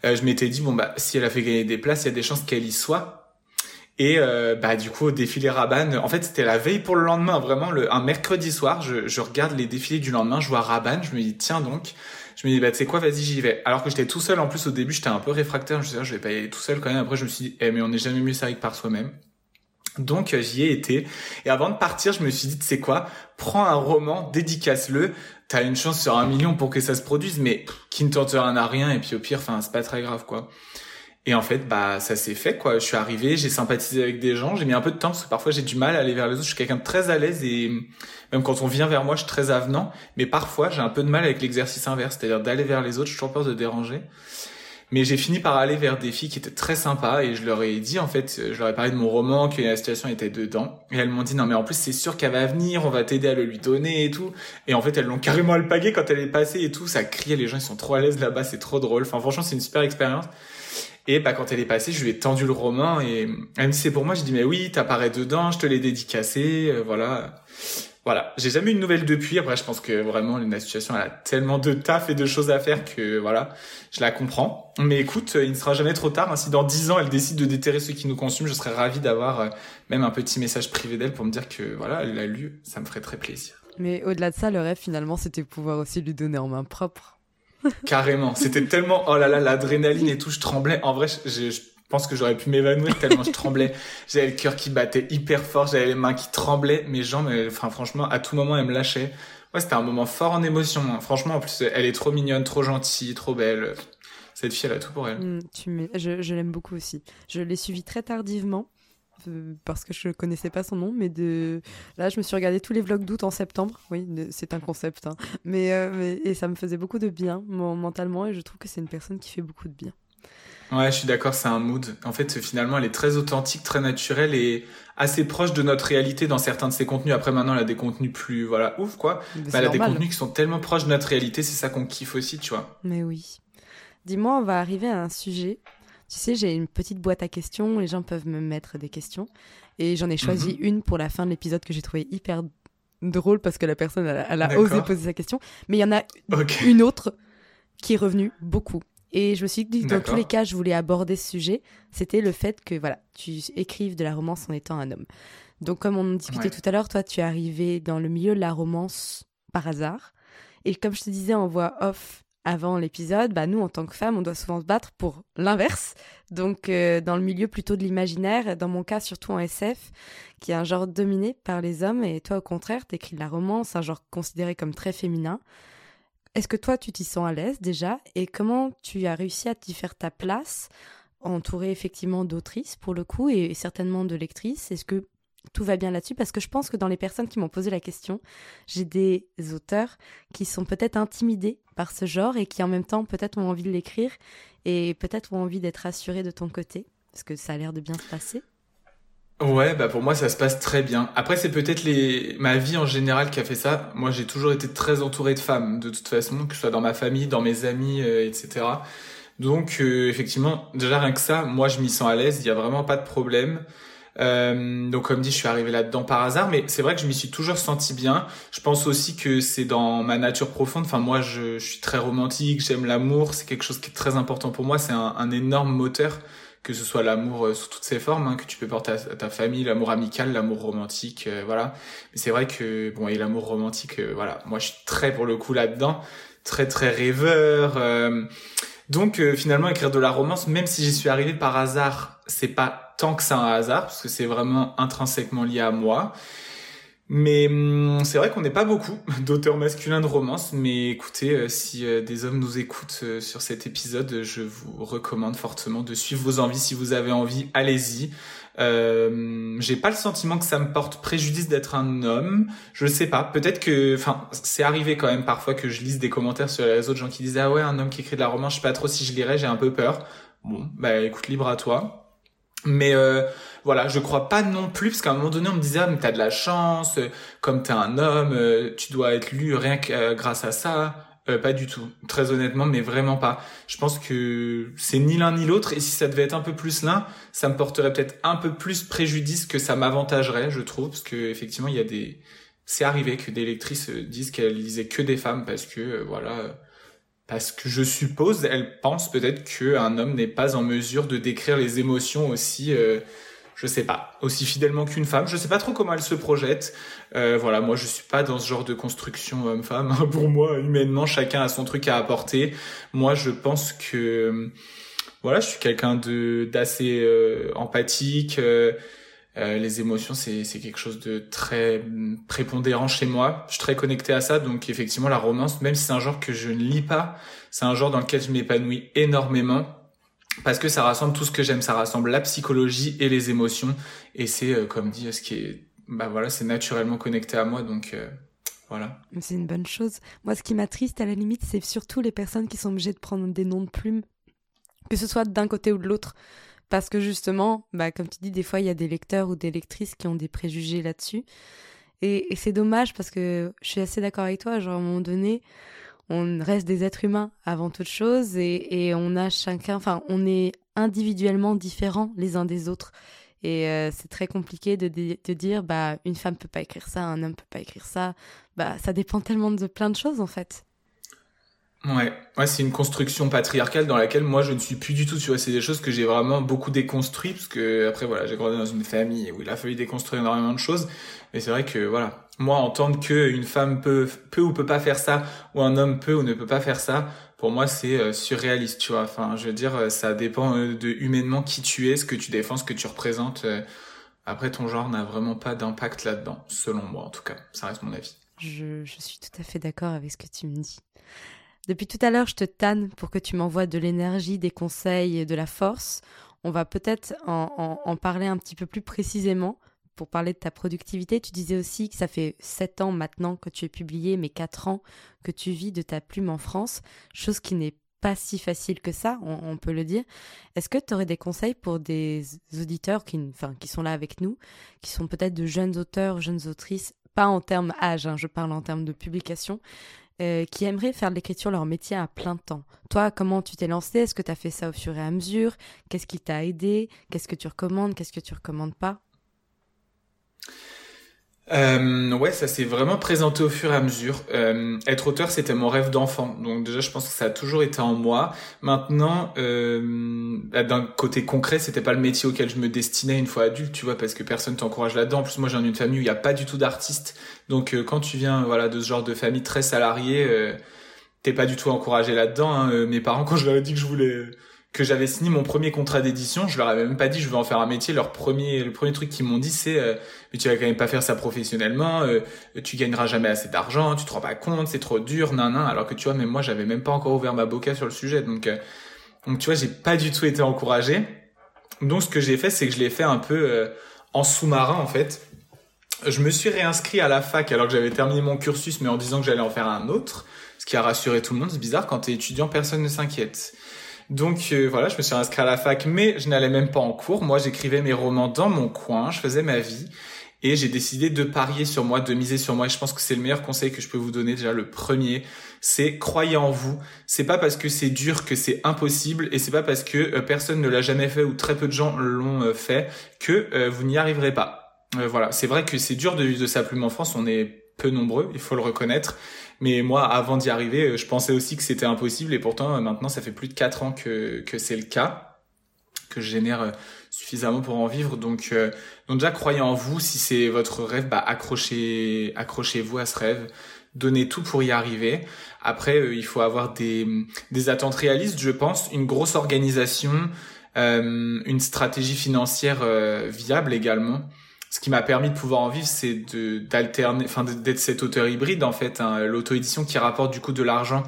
Euh, je m'étais dit bon bah si elle a fait gagner des places, il y a des chances qu'elle y soit. Et euh, bah du coup au défilé Rabanne, en fait c'était la veille pour le lendemain, vraiment le un mercredi soir, je, je regarde les défilés du lendemain, je vois Rabanne, je me dis tiens donc, je me dis bah tu sais quoi, vas-y j'y vais. Alors que j'étais tout seul en plus au début, j'étais un peu réfractaire, je me suis dit je vais pas y aller tout seul quand même. Après je me suis dit eh mais on n'est jamais mieux ça que par soi-même. Donc j'y ai été. Et avant de partir, je me suis dit, tu sais quoi, prends un roman, dédicace-le t'as une chance sur un million pour que ça se produise, mais qui ne tente rien rien, et puis au pire, enfin, c'est pas très grave, quoi. Et en fait, bah, ça s'est fait, quoi. Je suis arrivé, j'ai sympathisé avec des gens, j'ai mis un peu de temps, parce que parfois j'ai du mal à aller vers les autres. Je suis quelqu'un de très à l'aise, et même quand on vient vers moi, je suis très avenant, mais parfois j'ai un peu de mal avec l'exercice inverse, c'est-à-dire d'aller vers les autres, je suis toujours peur de déranger. Mais j'ai fini par aller vers des filles qui étaient très sympas et je leur ai dit en fait, je leur ai parlé de mon roman, que la situation était dedans. Et elles m'ont dit non mais en plus c'est sûr qu'elle va venir, on va t'aider à le lui donner et tout. Et en fait elles l'ont carrément alpagué quand elle est passée et tout. Ça criait, les gens ils sont trop à l'aise là-bas, c'est trop drôle. Enfin franchement c'est une super expérience. Et bah quand elle est passée, je lui ai tendu le roman et elle me dit c'est pour moi. Je dis mais oui, t'apparais dedans, je te l'ai dédicacé, euh, voilà. Voilà, j'ai jamais eu une nouvelle depuis. Après, je pense que vraiment la situation elle a tellement de taf et de choses à faire que voilà, je la comprends. Mais écoute, il ne sera jamais trop tard. Hein. Si dans dix ans elle décide de déterrer ceux qui nous consument, je serais ravi d'avoir euh, même un petit message privé d'elle pour me dire que voilà, elle l'a lu. Ça me ferait très plaisir. Mais au-delà de ça, le rêve finalement, c'était pouvoir aussi lui donner en main propre. Carrément. C'était tellement, oh là là, l'adrénaline et tout, je tremblais. En vrai, je, pense que j'aurais pu m'évanouir tellement je tremblais. J'avais le cœur qui battait hyper fort, j'avais les mains qui tremblaient, mes jambes, enfin franchement, à tout moment, elles me lâchaient. Ouais, c'était un moment fort en émotion. Hein. Franchement, en plus, elle est trop mignonne, trop gentille, trop belle. Cette fille, elle a tout pour elle. Mm, tu je, je l'aime beaucoup aussi. Je l'ai suivie très tardivement parce que je connaissais pas son nom, mais de là, je me suis regardé tous les vlogs d'août en septembre. Oui, c'est un concept, hein. mais, euh, mais, et ça me faisait beaucoup de bien mentalement, et je trouve que c'est une personne qui fait beaucoup de bien. Ouais, je suis d'accord, c'est un mood. En fait, finalement, elle est très authentique, très naturelle et assez proche de notre réalité dans certains de ses contenus. Après, maintenant, elle a des contenus plus, voilà, ouf, quoi. Mais elle a des contenus qui sont tellement proches de notre réalité, c'est ça qu'on kiffe aussi, tu vois. Mais oui. Dis-moi, on va arriver à un sujet. Tu sais, j'ai une petite boîte à questions, les gens peuvent me mettre des questions. Et j'en ai choisi mhm. une pour la fin de l'épisode que j'ai trouvé hyper drôle parce que la personne, elle a, osé poser sa question. Mais il y en a une autre qui est revenue beaucoup. Et je me suis dit que dans tous les cas, je voulais aborder ce sujet. C'était le fait que voilà, tu écrives de la romance en étant un homme. Donc, comme on discutait tout à l'heure, toi, tu es arrivé dans le milieu de la romance par hasard. Et comme je te disais en voix off avant l'épisode, bah, nous, en tant que femmes, on doit souvent se battre pour l'inverse. Donc, euh, dans le milieu plutôt de l'imaginaire, dans mon cas, surtout en SF, qui est un genre dominé par les hommes. Et toi, au contraire, tu écris de la romance, un genre considéré comme très féminin. Est-ce que toi, tu t'y sens à l'aise déjà? Et comment tu as réussi à t'y faire ta place, entourée effectivement d'autrices pour le coup, et certainement de lectrices? Est-ce que tout va bien là-dessus? Parce que je pense que dans les personnes qui m'ont posé la question, j'ai des auteurs qui sont peut-être intimidés par ce genre et qui en même temps peut-être ont envie de l'écrire et peut-être ont envie d'être assurés de ton côté, parce que ça a l'air de bien se passer. Ouais, bah pour moi ça se passe très bien. Après c'est peut-être les ma vie en général qui a fait ça. Moi j'ai toujours été très entouré de femmes de toute façon, que ce soit dans ma famille, dans mes amis, euh, etc. Donc euh, effectivement déjà rien que ça, moi je m'y sens à l'aise. Il y a vraiment pas de problème. Euh, donc comme dit, je suis arrivé là-dedans par hasard, mais c'est vrai que je m'y suis toujours senti bien. Je pense aussi que c'est dans ma nature profonde. Enfin moi je, suis très romantique, j'aime l'amour, c'est quelque chose qui est très important pour moi. C'est un, un énorme moteur que ce soit l'amour euh, sous toutes ses formes hein, que tu peux porter à, ta famille, l'amour amical, l'amour romantique, euh, voilà. Mais c'est vrai que bon et l'amour romantique, euh, voilà, moi je suis très pour le coup là-dedans, très très rêveur. Donc finalement écrire de la romance, même si j'y suis arrivé par hasard, c'est pas tant que ça un hasard parce que c'est vraiment intrinsèquement lié à moi. Mais hum, c'est vrai qu'on n'est pas beaucoup d'auteurs masculins de romance, mais écoutez, euh, si euh, des hommes nous écoutent euh, sur cet épisode, je vous recommande fortement de suivre vos envies. Si vous avez envie, allez-y. Euh, j'ai pas le sentiment que ça me porte préjudice d'être un homme. Je sais pas. Peut-être que, enfin, c'est arrivé quand même parfois que je lise des commentaires sur les réseaux de gens qui disaient ah ouais un homme qui écrit de la romance, je sais pas trop si je lirais, j'ai un peu peur. Bon, bah écoute, libre à toi. Mais euh, voilà, je crois pas non plus, parce qu'à un moment donné, on me disait, ah, mais t'as de la chance, euh, comme t'es un homme, euh, tu dois être lu rien que grâce à ça. Pas du tout, très honnêtement, mais vraiment pas. Je pense que c'est ni l'un ni l'autre, et si ça devait être un peu plus l'un, ça me porterait peut-être un peu plus préjudice que ça m'avantagerait, je trouve, parce que effectivement, il y a des, c'est arrivé que des lectrices disent qu'elles lisaient que des femmes parce que voilà parce que je suppose, elle pense peut-être qu'un homme n'est pas en mesure de décrire les émotions aussi, euh, je sais pas, aussi fidèlement qu'une femme. Je sais pas trop comment elle se projette. Euh, voilà, moi je suis pas dans ce genre de construction homme-femme. Pour moi, humainement, chacun a son truc à apporter. Moi, je pense que voilà, je suis quelqu'un de d'assez euh, empathique. Euh, euh, les émotions, c'est quelque chose de très prépondérant chez moi. Je suis très connecté à ça, donc effectivement, la romance, même si c'est un genre que je ne lis pas, c'est un genre dans lequel je m'épanouis énormément parce que ça rassemble tout ce que j'aime. Ça rassemble la psychologie et les émotions, et c'est euh, comme dit, ce qui est, bah voilà, c'est naturellement connecté à moi, donc. Euh, voilà. C'est une bonne chose. Moi, ce qui m'attriste à la limite, c'est surtout les personnes qui sont obligées de prendre des noms de plumes, que ce soit d'un côté ou de l'autre. Parce que justement, bah, comme tu dis, des fois, il y a des lecteurs ou des lectrices qui ont des préjugés là-dessus. Et, c'est dommage parce que je suis assez d'accord avec toi. Genre, à un moment donné, on reste des êtres humains avant toute chose et, on a chacun, enfin, on est individuellement différents les uns des autres. Et euh, c'est très compliqué de, dire, bah, une femme peut pas écrire ça, un homme peut pas écrire ça. Bah, ça dépend tellement de plein de choses en fait. Ouais, ouais, c'est une construction patriarcale dans laquelle moi je ne suis plus du tout. Vois, c'est des choses que j'ai vraiment beaucoup déconstruit parce que après voilà, j'ai grandi dans une famille où il a fallu déconstruire énormément de choses. Mais c'est vrai que voilà, moi entendre que une femme peut peut ou peut pas faire ça ou un homme peut ou ne peut pas faire ça, pour moi c'est euh, surréaliste. Tu vois, enfin je veux dire, euh, ça dépend euh, de humainement qui tu es, ce que tu défends, ce que tu représentes. Après ton genre n'a vraiment pas d'impact là-dedans, selon moi en tout cas. Ça reste mon avis. Je, je suis tout à fait d'accord avec ce que tu me dis. Depuis tout à l'heure, je te tanne pour que tu m'envoies de l'énergie, des conseils de la force. On va peut-être en, parler un petit peu plus précisément pour parler de ta productivité. Tu disais aussi que ça fait 7 ans maintenant que tu es publié, mais 4 ans que tu vis de ta plume en France, chose qui n'est pas si facile que ça, on, peut le dire. Est-ce que tu aurais des conseils pour des auditeurs qui, enfin, qui sont là avec nous, qui sont peut-être de jeunes auteurs, jeunes autrices, pas en termes âge, hein, je parle en termes de publication, euh, qui aimeraient faire de l'écriture leur métier à plein temps? Toi, comment tu t'es lancé Est-ce que tu as fait ça au fur et à mesure? Qu'est-ce qui t'a aidé? Qu'est-ce que tu recommandes? Qu'est-ce que tu recommandes pas? Euh, ouais, ça s'est vraiment présenté au fur et à mesure. Euh, être auteur, c'était mon rêve d'enfant. Donc déjà, je pense que ça a toujours été en moi. Maintenant, euh, bah, d'un côté concret, c'était pas le métier auquel je me destinais une fois adulte, tu vois, parce que personne t'encourage là-dedans. En plus, moi, j'ai une famille où il n'y a pas du tout d'artistes. Donc, euh, quand tu viens, voilà, de ce genre de famille très salariée, euh, t'es pas du tout encouragé là-dedans. Hein. Euh, mes parents, quand je leur ai dit que je voulais que j'avais signé mon premier contrat d'édition, je leur avais même pas dit je veux en faire un métier. Leur premier, le premier truc qu'ils m'ont dit c'est euh, mais tu vas quand même pas faire ça professionnellement, euh, tu gagneras jamais assez d'argent, tu te rends pas compte, c'est trop dur, nan nan. Alors que tu vois, même moi j'avais même pas encore ouvert ma boca sur le sujet, donc euh, donc tu vois j'ai pas du tout été encouragé. Donc ce que j'ai fait c'est que je l'ai fait un peu euh, en sous-marin en fait. Je me suis réinscrit à la fac alors que j'avais terminé mon cursus mais en disant que j'allais en faire un autre, ce qui a rassuré tout le monde. C'est bizarre quand t'es étudiant personne ne s'inquiète. Donc euh, voilà, je me suis inscrit à la fac, mais je n'allais même pas en cours. Moi, j'écrivais mes romans dans mon coin, je faisais ma vie. Et j'ai décidé de parier sur moi, de miser sur moi. Et je pense que c'est le meilleur conseil que je peux vous donner. Déjà, le premier, c'est croyez en vous. C'est pas parce que c'est dur que c'est impossible, et c'est pas parce que euh, personne ne l'a jamais fait ou très peu de gens l'ont euh, fait que vous n'y arriverez pas. voilà, c'est vrai que c'est dur de vivre de sa plume en France. On est peu nombreux, il faut le reconnaître. Mais moi, avant d'y arriver, je pensais aussi que c'était impossible et pourtant, maintenant, ça fait plus de quatre ans que, que c'est le cas, que je génère suffisamment pour en vivre. Donc, euh, donc déjà, croyez en vous. Si c'est votre rêve, bah, accrochez, accrochez-vous à ce rêve. donner tout pour y arriver. Après, euh, il faut avoir des, des attentes réalistes, je pense, une grosse organisation, euh, une stratégie financière euh, viable également. Ce qui m'a permis de pouvoir en vivre, c'est d'alterner, enfin d'être cet auteur hybride en fait, hein, l'auto-édition qui rapporte du coup de l'argent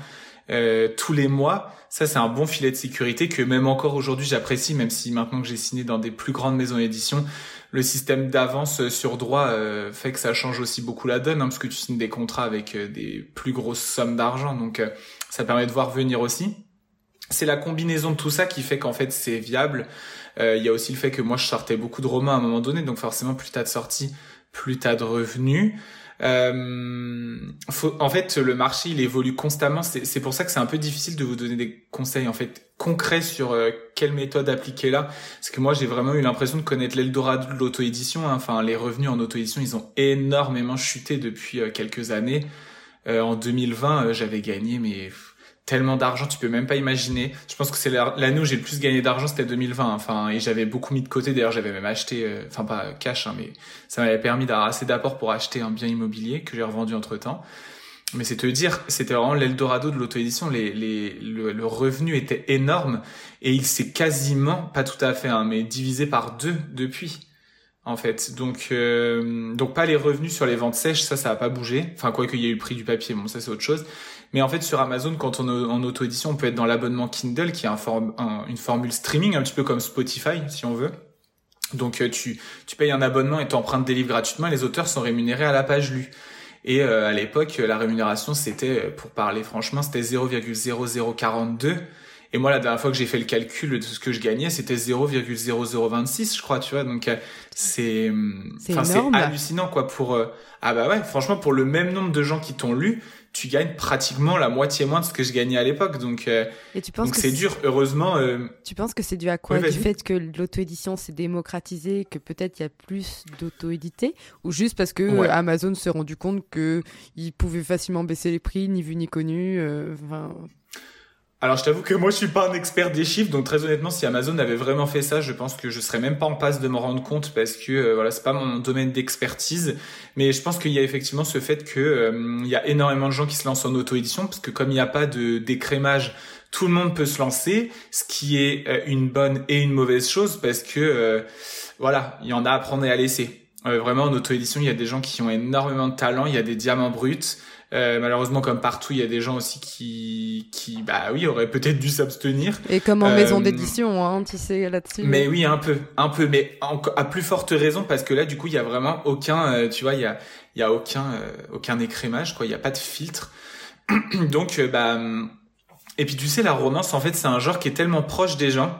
euh, tous les mois. Ça, c'est un bon filet de sécurité que même encore aujourd'hui j'apprécie, même si maintenant que j'ai signé dans des plus grandes maisons d'édition, le système d'avance sur droit euh, fait que ça change aussi beaucoup la donne, hein, parce que tu signes des contrats avec euh, des plus grosses sommes d'argent, donc euh, ça permet de voir venir aussi. C'est la combinaison de tout ça qui fait qu'en fait c'est viable. Il y a aussi le fait que moi je sortais beaucoup de romans à un moment donné, donc forcément plus t'as de sorties, plus t'as de revenus. Euh, faut, en fait, le marché il évolue constamment. C'est pour ça que c'est un peu difficile de vous donner des conseils en fait concrets sur euh, quelle méthode appliquer là. Parce que moi j'ai vraiment eu l'impression de connaître l'Eldorado de l'auto-édition. Hein. Enfin, les revenus en auto-édition ils ont énormément chuté depuis euh, quelques années. Euh, en 2020, j'avais gagné mais tellement d'argent, tu peux même pas imaginer. Je pense que c'est l'année où j'ai le plus gagné d'argent, c'était 2020. Enfin, et j'avais beaucoup mis de côté. D'ailleurs, j'avais même acheté, euh, enfin pas cash, hein, mais ça m'avait permis d'avoir assez d'apport pour acheter un bien immobilier que j'ai revendu entre temps. Mais c'est te dire, c'était vraiment l'Eldorado de l'auto-édition. Les, les, le, revenu était énorme et il s'est quasiment, pas tout à fait, hein, mais divisé par deux depuis en fait. Donc, euh, donc pas les revenus sur les ventes sèches, ça, ça a pas bougé. Enfin, quoi qu'il y ait eu le prix du papier, bon, ça c'est autre chose. Mais en fait, sur Amazon, quand on est en auto-édition, on peut être dans l'abonnement Kindle, qui est un une formule streaming, un petit peu comme Spotify, si on veut. Donc, euh, tu, tu payes un abonnement et tu empruntes des livres gratuitement et les auteurs sont rémunérés à la page lue. Et euh, à l'époque, la rémunération, c'était, pour parler franchement, c'était 0,0042 et moi, la dernière fois que j'ai fait le calcul de ce que je gagnais, c'était 0,0026, je crois, tu vois. Donc, euh, c'est, enfin, c'est hallucinant, quoi, pour, euh, ah bah ouais, franchement, pour le même nombre de gens qui t'ont lu, tu gagnes pratiquement la moitié moins de ce que je gagnais à l'époque. Donc, euh, Et tu penses donc c'est dur. Heureusement. Tu penses que c'est dû à quoi? Du fait que l'auto-édition s'est démocratisée, que peut-être il y a plus d'auto-édité, ou juste parce que Amazon s'est rendu compte que il pouvait facilement baisser les prix, ni vu ni connu. Enfin, alors je t'avoue que moi je suis pas un expert des chiffres, donc très honnêtement, si Amazon avait vraiment fait ça, je pense que je serais même pas en passe de me rendre compte parce que euh, voilà, c'est pas mon domaine d'expertise. Mais je pense qu'il y a effectivement ce fait que euh, il y a énormément de gens qui se lancent en auto-édition parce que comme il n'y a pas de décrémage, tout le monde peut se lancer, ce qui est euh, une bonne et une mauvaise chose parce que voilà, il y en a à prendre et à laisser. vraiment en auto-édition, il y a des gens qui ont énormément de talent, il y a des diamants bruts. Euh, malheureusement, comme partout, il y a des gens aussi qui, qui bah oui, auraient peut-être dû s'abstenir. Et comme en maison euh, d'édition, hein, tu sais, là-dessus. Mais oui, un peu, un peu, mais à plus forte raison parce que là, du coup, il y a vraiment aucun, euh, tu vois, il y a, il y a aucun, aucun écrémage, quoi. Il y a pas de filtre. Donc, bah, et puis tu sais, la romance, en fait, c'est un genre qui est tellement proche des gens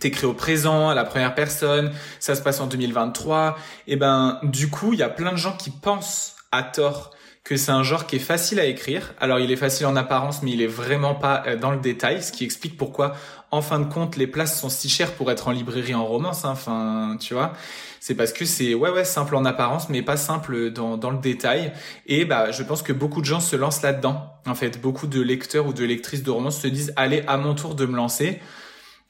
t'écris au présent, à la première personne, ça se passe en 2023, et ben du coup il y a plein de gens qui pensent à tort que c'est un genre qui est facile à écrire. Alors il est facile en apparence, mais il est vraiment pas euh, dans le détail, ce qui explique pourquoi, en fin de compte, les places sont si chères pour être en librairie en romance. Hein. Enfin, tu vois, c'est parce que c'est ouais ouais simple en apparence, mais pas simple dans dans le détail. Et bah, je pense que beaucoup de gens se lancent là-dedans. En fait, beaucoup de lecteurs ou de lectrices de romance se disent allez à mon tour de me lancer.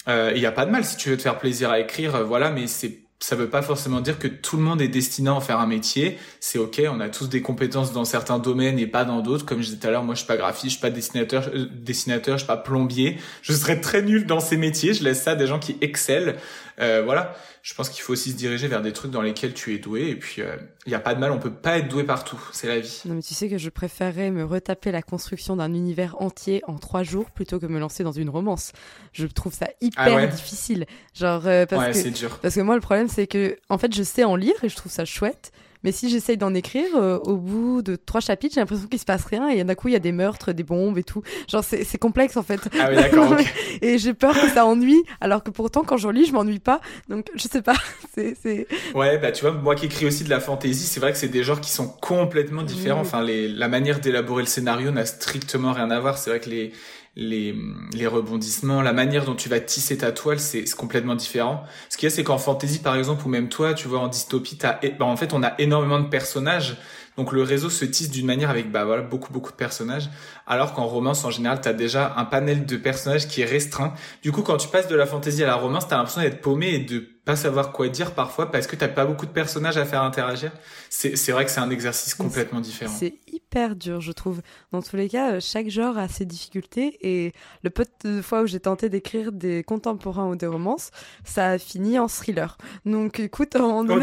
Il euh, y a pas de mal si tu veux te faire plaisir à écrire, euh, voilà, mais c'est ça veut pas forcément dire que tout le monde est destiné à en faire un métier. C'est ok, on a tous des compétences dans certains domaines et pas dans d'autres. Comme je disais tout à l'heure, moi je suis pas graphiste, je suis pas dessinateur, euh, dessinateur, je suis pas plombier. Je serais très nul dans ces métiers. Je laisse ça à des gens qui excellent. Euh, voilà je pense qu'il faut aussi se diriger vers des trucs dans lesquels tu es doué. Et puis, il euh, n'y a pas de mal, on peut pas être doué partout. C'est la vie. Non, mais tu sais que je préférerais me retaper la construction d'un univers entier en trois jours plutôt que me lancer dans une romance. Je trouve ça hyper ah difficile. Genre, euh, parce ouais, c'est dur. Parce que moi, le problème, c'est que, en fait, je sais en lire et je trouve ça chouette. Mais si j'essaye d'en écrire, euh, au bout de trois chapitres, j'ai l'impression qu'il se passe rien. Et d'un coup, il y a des meurtres, des bombes et tout. Genre, c'est complexe en fait. Ah oui, d'accord. et j'ai peur que ça ennuie, alors que pourtant, quand je lis, je m'ennuie pas. Donc, je sais pas. c'est Ouais, bah tu vois, moi qui écris aussi de la fantasy, c'est vrai que c'est des genres qui sont complètement différents. Enfin, les, la manière d'élaborer le scénario n'a strictement rien à voir. C'est vrai que les les, les rebondissements, la manière dont tu vas tisser ta toile, c'est complètement différent. Ce qu'il y a, c'est qu'en fantasy, par exemple, ou même toi, tu vois, en dystopie, as, bah, en fait, on a énormément de personnages. Donc le réseau se tisse d'une manière avec bah voilà beaucoup beaucoup de personnages, alors qu'en romance en général tu as déjà un panel de personnages qui est restreint. Du coup quand tu passes de la fantasy à la romance, tu as l'impression d'être paumé et de pas savoir quoi dire parfois parce que t'as pas beaucoup de personnages à faire interagir. C'est, vrai que c'est un exercice complètement différent. C'est hyper dur, je trouve. Dans tous les cas, chaque genre a ses difficultés et le peu de fois où j'ai tenté d'écrire des contemporains ou des romances, ça a fini en thriller. Donc, écoute, en Moi,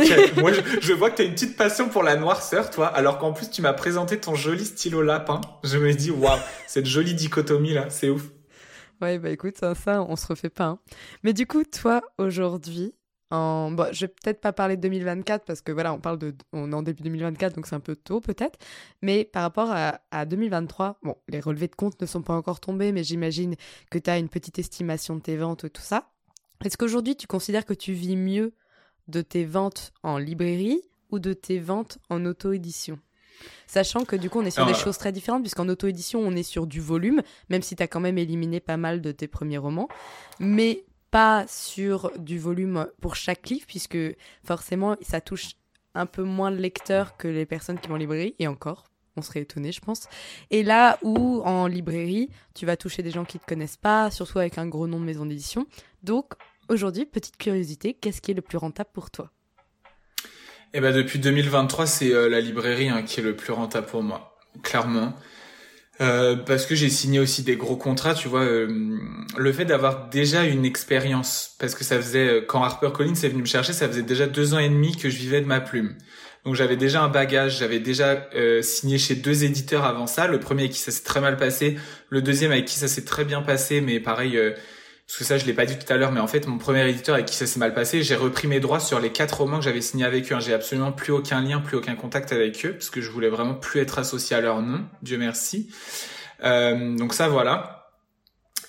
je, vois que t'as une petite passion pour la noirceur, toi, alors qu'en plus, tu m'as présenté ton joli stylo lapin. Je me dis, waouh, cette jolie dichotomie là, c'est ouf. Ouais, bah écoute, ça, on se refait pas. Hein. Mais du coup, toi, aujourd'hui, en... Bon, je vais peut-être pas parler de 2024 parce que voilà, on parle de, on est en début 2024 donc c'est un peu tôt peut-être. Mais par rapport à, à, 2023, bon, les relevés de compte ne sont pas encore tombés, mais j'imagine que tu as une petite estimation de tes ventes et tout ça. Est-ce qu'aujourd'hui tu considères que tu vis mieux de tes ventes en librairie ou de tes ventes en auto-édition? Sachant que du coup, on est sur des choses très différentes, puisqu'en auto-édition, on est sur du volume, même si tu as quand même éliminé pas mal de tes premiers romans. Mais pas sur du volume pour chaque livre, puisque forcément, ça touche un peu moins de lecteurs que les personnes qui vont en librairie, et encore, on serait étonné, je pense. Et là où en librairie, tu vas toucher des gens qui ne te connaissent pas, surtout avec un gros nom de maison d'édition. Donc, aujourd'hui, petite curiosité, qu'est-ce qui est le plus rentable pour toi? Eh ben, depuis 2023, c'est euh, la librairie hein, qui est le plus rentable pour moi, clairement. Euh, parce que j'ai signé aussi des gros contrats, tu vois, euh, le fait d'avoir déjà une expérience, parce que ça faisait, euh, quand Harper Collins est venu me chercher, ça faisait déjà deux ans et demi que je vivais de ma plume. Donc j'avais déjà un bagage, j'avais déjà signé chez deux éditeurs avant ça, le premier avec qui ça s'est très mal passé, le deuxième avec qui ça s'est très bien passé, mais pareil, parce que ça je l'ai pas dit tout à l'heure, mais en fait mon premier éditeur avec qui ça s'est mal passé, j'ai repris mes droits sur les quatre romans que j'avais signés avec eux. Hein. J'ai absolument plus aucun lien, plus aucun contact avec eux, parce que je voulais vraiment plus être associé à leur nom, Dieu merci. Euh, donc ça voilà.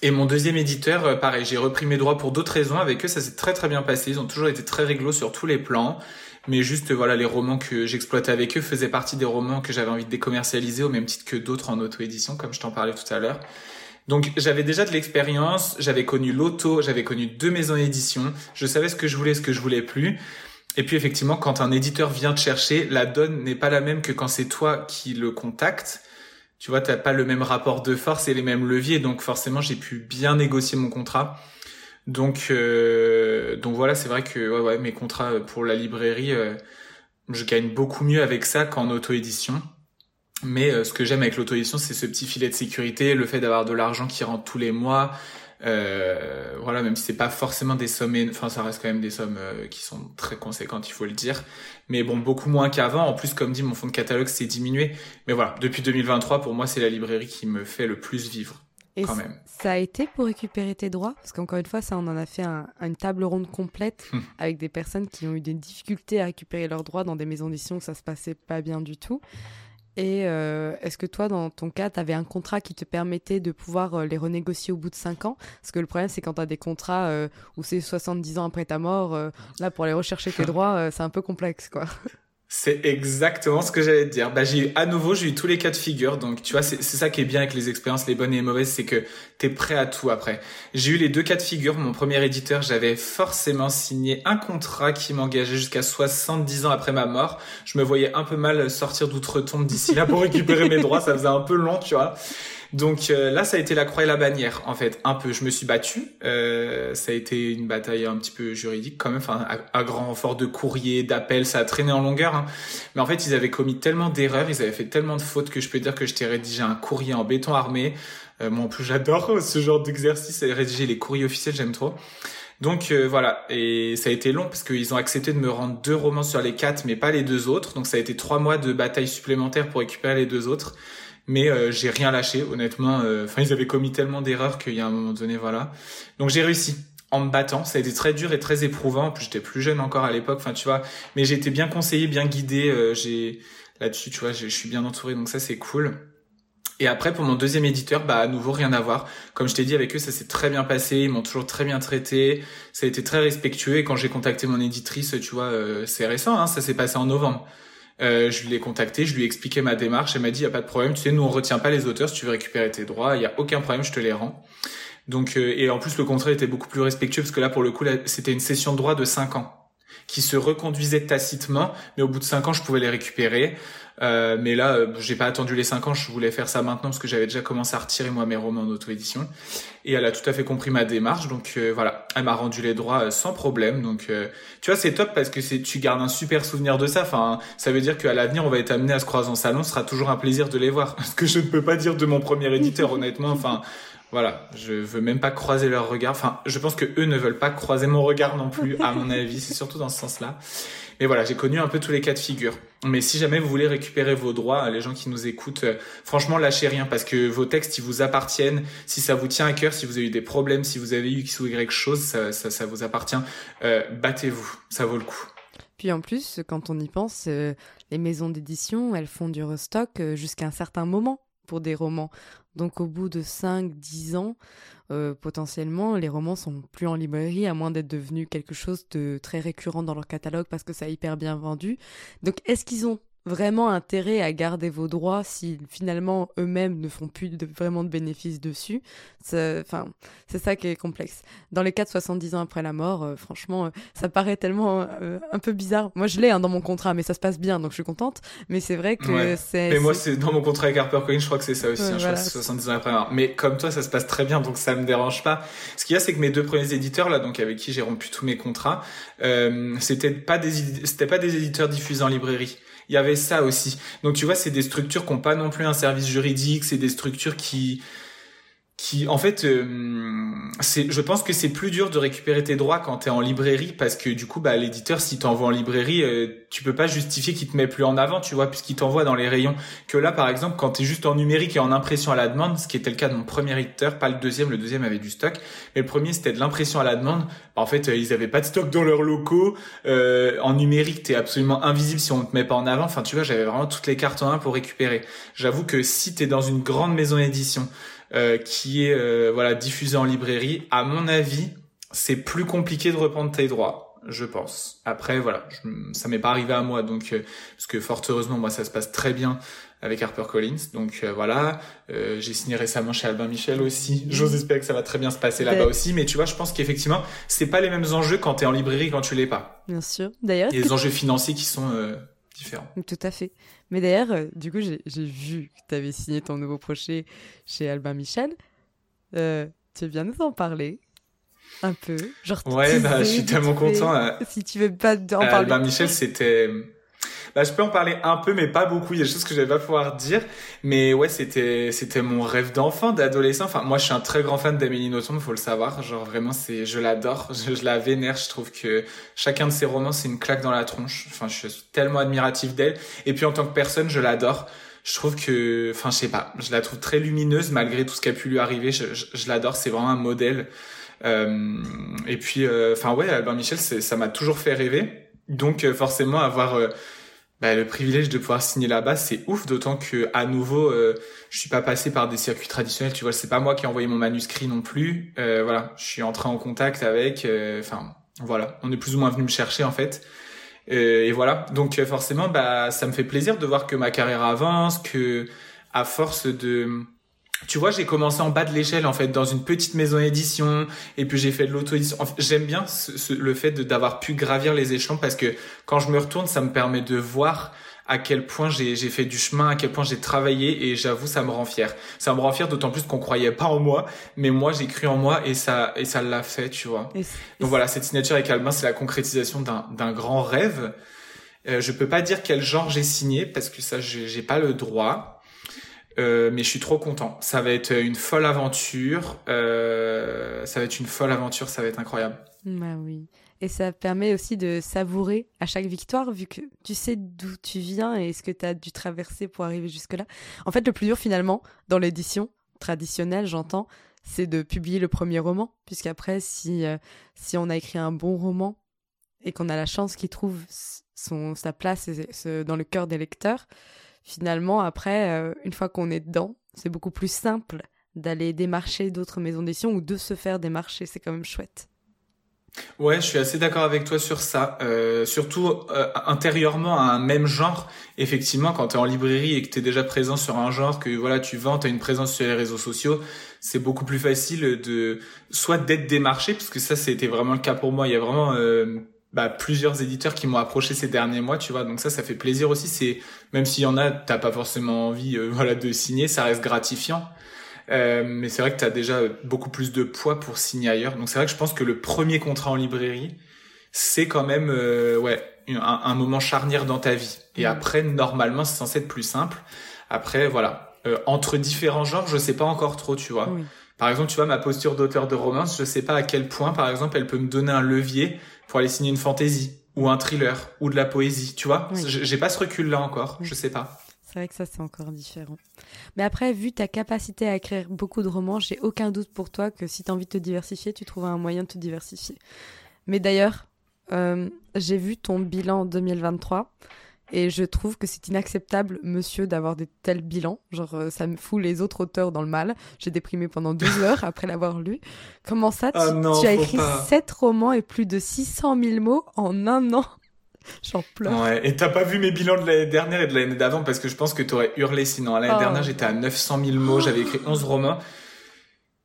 Et mon deuxième éditeur, euh, pareil, j'ai repris mes droits pour d'autres raisons. Avec eux, ça s'est très très bien passé. Ils ont toujours été très réglo sur tous les plans. Mais juste, voilà, les romans que j'exploitais avec eux faisaient partie des romans que j'avais envie de décommercialiser au même titre que d'autres en auto-édition, comme je t'en parlais tout à l'heure. Donc j'avais déjà de l'expérience, j'avais connu l'auto, j'avais connu deux maisons d'édition, je savais ce que je voulais, ce que je voulais plus. Et puis effectivement, quand un éditeur vient te chercher, la donne n'est pas la même que quand c'est toi qui le contactes. Tu vois, t'as pas le même rapport de force et les mêmes leviers, donc forcément j'ai pu bien négocier mon contrat. Donc euh, voilà, c'est vrai que ouais, ouais, mes contrats pour la librairie, euh, je gagne beaucoup mieux avec ça qu'en auto-édition. Mais euh, ce que j'aime avec l'auto-édition, c'est ce petit filet de sécurité, le fait d'avoir de l'argent qui rentre tous les mois. Euh, voilà, même si c'est pas forcément des sommes, enfin ça reste quand même des sommes euh, qui sont très conséquentes, il faut le dire. Mais bon, beaucoup moins qu'avant. En plus, comme dit, mon fonds de catalogue s'est diminué. Mais voilà, depuis 2023, pour moi, c'est la librairie qui me fait le plus vivre. Et quand même. ça a été pour récupérer tes droits? Parce qu'encore une fois, ça, on en a fait une table ronde complète hum. avec des personnes qui ont eu des difficultés à récupérer leurs droits dans des maisons d'édition où ça se passait pas bien du tout. Et euh, est-ce que toi, dans ton cas, tu avais un contrat qui te permettait de pouvoir euh, les renégocier au bout de 5 ans? Parce que le problème, c'est quand tu as des contrats euh, où c'est 70 ans après ta mort, là, pour aller rechercher tes droits, c'est un peu complexe, quoi. C'est exactement ce que j'allais te dire. Bah, j'ai eu, à nouveau, j'ai eu tous les cas de figure. Donc, tu vois, c'est ça qui est bien avec les expériences, les bonnes et les mauvaises, c'est que t'es prêt à tout après. J'ai eu les deux cas de figure. Mon premier éditeur, j'avais forcément signé un contrat qui m'engageait jusqu'à 70 ans après ma mort. Je me voyais un peu mal sortir d'outre-tombe d'ici là pour récupérer mes droits. Ça faisait un peu long, tu vois. Donc euh, là, ça a été la croix et la bannière, en fait, un peu. Je me suis battu. Euh, ça a été une bataille un petit peu juridique quand même, enfin, à, grand renfort de courrier, d'appels, ça a traîné en longueur. Hein. Mais en fait, ils avaient commis tellement d'erreurs, ils avaient fait tellement de fautes que je peux dire que je t'ai rédigé un courrier en béton armé. Euh, moi, en plus, j'adore ce genre d'exercice, rédiger les courriers officiels, j'aime trop. Donc euh, voilà, et ça a été long parce qu'ils ont accepté de me rendre deux romans sur les quatre, mais pas les deux autres. Donc ça a été trois mois de bataille supplémentaire pour récupérer les deux autres mais euh, j'ai rien lâché honnêtement euh, enfin ils avaient commis tellement d'erreurs qu'il y a un moment donné voilà donc j'ai réussi en me battant ça a été très dur et très éprouvant en plus j'étais plus jeune encore à l'époque enfin tu vois mais j'ai été bien conseillé bien guidé euh, j'ai là-dessus tu vois je suis bien entouré donc ça c'est cool et après, pour mon deuxième éditeur, bah à nouveau rien à voir. Comme je t'ai dit avec eux, ça s'est très bien passé. Ils m'ont toujours très bien traité. Ça a été très respectueux. Et quand j'ai contacté mon éditrice, tu vois, c'est récent, hein, ça s'est passé en novembre. Euh, je l'ai contacté, je lui ai expliqué ma démarche. Elle m'a dit, il y a pas de problème. Tu sais, nous on retient pas les auteurs. Si tu veux récupérer tes droits, il y a aucun problème, je te les rends. Donc euh, et en plus le contrat était beaucoup plus respectueux parce que là pour le coup c'était une session de droit de 5 ans. Qui se reconduisaient tacitement, mais au bout de cinq ans, je pouvais les récupérer. Euh, mais là, euh, j'ai pas attendu les cinq ans, je voulais faire ça maintenant parce que j'avais déjà commencé à retirer moi mes romans en auto-édition. Et elle a tout à fait compris ma démarche, donc euh, voilà, elle m'a rendu les droits sans problème. Donc tu vois, c'est top parce que tu gardes un super souvenir de ça. Enfin, ça veut dire qu'à l'avenir, on va être amené à se croiser en salon, ce sera toujours un plaisir de les voir. Ce que je ne peux pas dire de mon premier éditeur, honnêtement. Enfin, voilà, je veux même pas croiser leur regard. Enfin, je pense que eux ne veulent pas croiser mon regard non plus, à mon avis. C'est surtout dans ce sens-là. Mais voilà, j'ai connu un peu tous les cas de figure. Mais si jamais vous voulez récupérer vos droits, les gens qui nous écoutent, euh, franchement, lâchez rien parce que vos textes, ils vous appartiennent. Si ça vous tient à cœur, si vous avez eu des problèmes, si vous avez eu X ou Y chose, ça, vous appartient. Euh, battez-vous, ça vaut le coup. Puis en plus, quand on y pense, euh, les maisons d'édition, elles font du restock jusqu'à un certain moment pour des romans. Donc au bout de 5-10 ans, euh, potentiellement, les romans sont plus en librairie, à moins d'être devenus quelque chose de très récurrent dans leur catalogue parce que ça a hyper bien vendu. Donc est-ce qu'ils ont vraiment intérêt à garder vos droits si finalement eux-mêmes ne font plus de, vraiment de bénéfices dessus. Enfin, c'est ça qui est complexe. Dans les cas de 70 ans après la mort, euh, franchement, euh, ça paraît tellement euh, un peu bizarre. Moi, je l'ai hein, dans mon contrat, mais ça se passe bien, donc je suis contente. Mais c'est vrai que c'est. Mais moi, c'est dans mon contrat avec HarperCollins, je crois que c'est ça aussi. Hein, je crois 70 ans après la mort. Mais comme toi, ça se passe très bien, donc ça me dérange pas. Ce qu'il y a, c'est que mes deux premiers éditeurs là, donc avec qui j'ai rompu tous mes contrats, c'était pas des c'était pas des éditeurs diffusés en librairie il y avait ça aussi. Donc tu vois, c'est des structures qui n'ont pas non plus un service juridique, c'est des structures qui qui en fait euh, je pense que c'est plus dur de récupérer tes droits quand tu es en librairie parce que du coup bah l'éditeur si t'envoie en librairie euh, tu peux pas justifier qu'il te met plus en avant tu vois puisqu'il t'envoie dans les rayons. Que là par exemple quand tu es juste en numérique et en impression à la demande ce qui était le cas de mon premier éditeur pas le deuxième le deuxième avait du stock mais le premier c'était de l'impression à la demande. Bah, en fait euh, ils avaient pas de stock dans leurs locaux. En numérique tu es absolument invisible si on te met pas en avant. Enfin tu vois j'avais vraiment toutes les cartes en un pour récupérer. J'avoue que si tu es dans une grande maison d'édition euh, qui est euh, voilà diffusé en librairie, à mon avis, c'est plus compliqué de reprendre tes droits, je pense. Après, voilà, je, ça m'est pas arrivé à moi, donc euh, parce que fort heureusement, moi, ça se passe très bien avec HarperCollins. Donc voilà, j'ai signé récemment chez Albin Michel aussi. J'ose espérer que ça va très bien se passer là-bas aussi. Mais tu vois, je pense qu'effectivement, c'est pas les mêmes enjeux quand tu es en librairie quand tu l'es pas. Bien sûr. D'ailleurs, il y a des enjeux financiers qui sont différents. Tout à fait. Mais d'ailleurs, euh, du coup, j'ai vu que tu avais signé ton nouveau projet chez Albin Michel. Euh, tu veux bien nous en parler un peu Genre, Ouais, bah, je suis tellement content. Euh. Si tu veux pas en parler. Albin Michel, c'était bah, je peux en parler un peu, mais pas beaucoup. Il y a des choses que je vais pas pouvoir dire. Mais ouais, c'était, c'était mon rêve d'enfant, d'adolescent. Enfin, moi, je suis un très grand fan d'Amélie Nothomb, faut le savoir. Genre, vraiment, c'est, je l'adore. Je, la vénère. Je trouve que chacun de ses romans, c'est une claque dans la tronche. Enfin, je suis tellement admiratif d'elle. Et puis, en tant que personne, je l'adore. Je trouve que, enfin, je sais pas, je la trouve très lumineuse malgré tout ce qui a pu lui arriver. Je, je, l'adore. C'est vraiment un modèle. Euh, et puis, euh, enfin, ouais, Albert Michel, ça m'a toujours fait rêver. Donc, euh, forcément, avoir bah, le privilège de pouvoir signer là-bas, c'est ouf, d'autant que à nouveau, euh, je suis pas passé par des circuits traditionnels. Tu vois, c'est pas moi qui ai envoyé mon manuscrit non plus. Euh, voilà, je suis entré en contact avec. Euh, enfin, voilà, on est plus ou moins venu me chercher en fait. Euh, et voilà, donc forcément, bah, ça me fait plaisir de voir que ma carrière avance, que à force de tu vois, j'ai commencé en bas de l'échelle en fait dans une petite maison édition et puis j'ai fait de l'auto-édition. J'aime bien le fait d'avoir pu gravir les échelons parce que quand je me retourne, ça me permet de voir à quel point j'ai fait du chemin, à quel point j'ai travaillé et j'avoue ça me rend fier. Ça me rend fier d'autant plus qu'on croyait pas en moi, mais moi j'ai cru en moi et ça et ça l'a fait, tu vois. Donc voilà, cette signature avec Albin, c'est la concrétisation d'un grand rêve. Euh, je peux pas dire quel genre j'ai signé parce que ça j'ai pas le droit. Euh, mais je suis trop content. Ça va être une folle aventure. Euh, ça va être une folle aventure. Ça va être incroyable. Bah oui. Et ça permet aussi de savourer à chaque victoire, vu que tu sais d'où tu viens et ce que tu as dû traverser pour arriver jusque-là. En fait, le plus dur finalement, dans l'édition traditionnelle, j'entends, c'est de publier le premier roman, puisqu'après, si, euh, si on a écrit un bon roman et qu'on a la chance qu'il trouve son, sa place dans le cœur des lecteurs, finalement, après, euh, une fois qu'on est dedans, c'est beaucoup plus simple d'aller démarcher d'autres maisons d'édition ou de se faire démarcher. C'est quand même chouette. Ouais, je suis assez d'accord avec toi sur ça. Euh, surtout euh, intérieurement à un même genre. Effectivement, quand tu es en librairie et que tu es déjà présent sur un genre, que voilà, tu vends, tu as une présence sur les réseaux sociaux, c'est beaucoup plus facile de soit d'être démarché, parce que ça c'était vraiment le cas pour moi. Il y a vraiment bah, plusieurs éditeurs qui m'ont approché ces derniers mois, tu vois. Donc ça, ça fait plaisir aussi. C'est même s'il y en a, t'as pas forcément envie, euh, voilà, de signer, ça reste gratifiant. Euh, mais c'est vrai que tu as déjà beaucoup plus de poids pour signer ailleurs. Donc c'est vrai que je pense que le premier contrat en librairie, c'est quand même euh, ouais un, moment charnière dans ta vie. Et mm. après, normalement, c'est censé être plus simple. Après, voilà, euh, entre différents genres, je sais pas encore trop, tu vois. Par exemple, tu vois, ma posture d'auteur de romance, je sais pas à quel point, par exemple, elle peut me donner un levier pour aller signer une fantaisie ou un thriller ou de la poésie, tu vois? J'ai pas ce recul-là encore, je sais pas. C'est vrai que ça, c'est encore différent. Mais après, vu ta capacité à écrire beaucoup de romans, j'ai aucun doute pour toi que si tu as envie de te diversifier, tu trouveras un moyen de te diversifier. Mais d'ailleurs, euh, j'ai vu ton bilan 2023 et je trouve que c'est inacceptable, monsieur, d'avoir des tels bilans. Genre, euh, ça me fout les autres auteurs dans le mal. J'ai déprimé pendant 12 heures après l'avoir lu. Comment ça, tu, ah as écrit 7 romans et plus de 600 000 mots en un an? J'en pleure. Ouais, et t'as pas vu mes bilans de l'année dernière et de l'année d'avant? Parce que je pense que t'aurais hurlé sinon. L'année oh. dernière, j'étais à 900 000 mots, j'avais écrit 11 romans.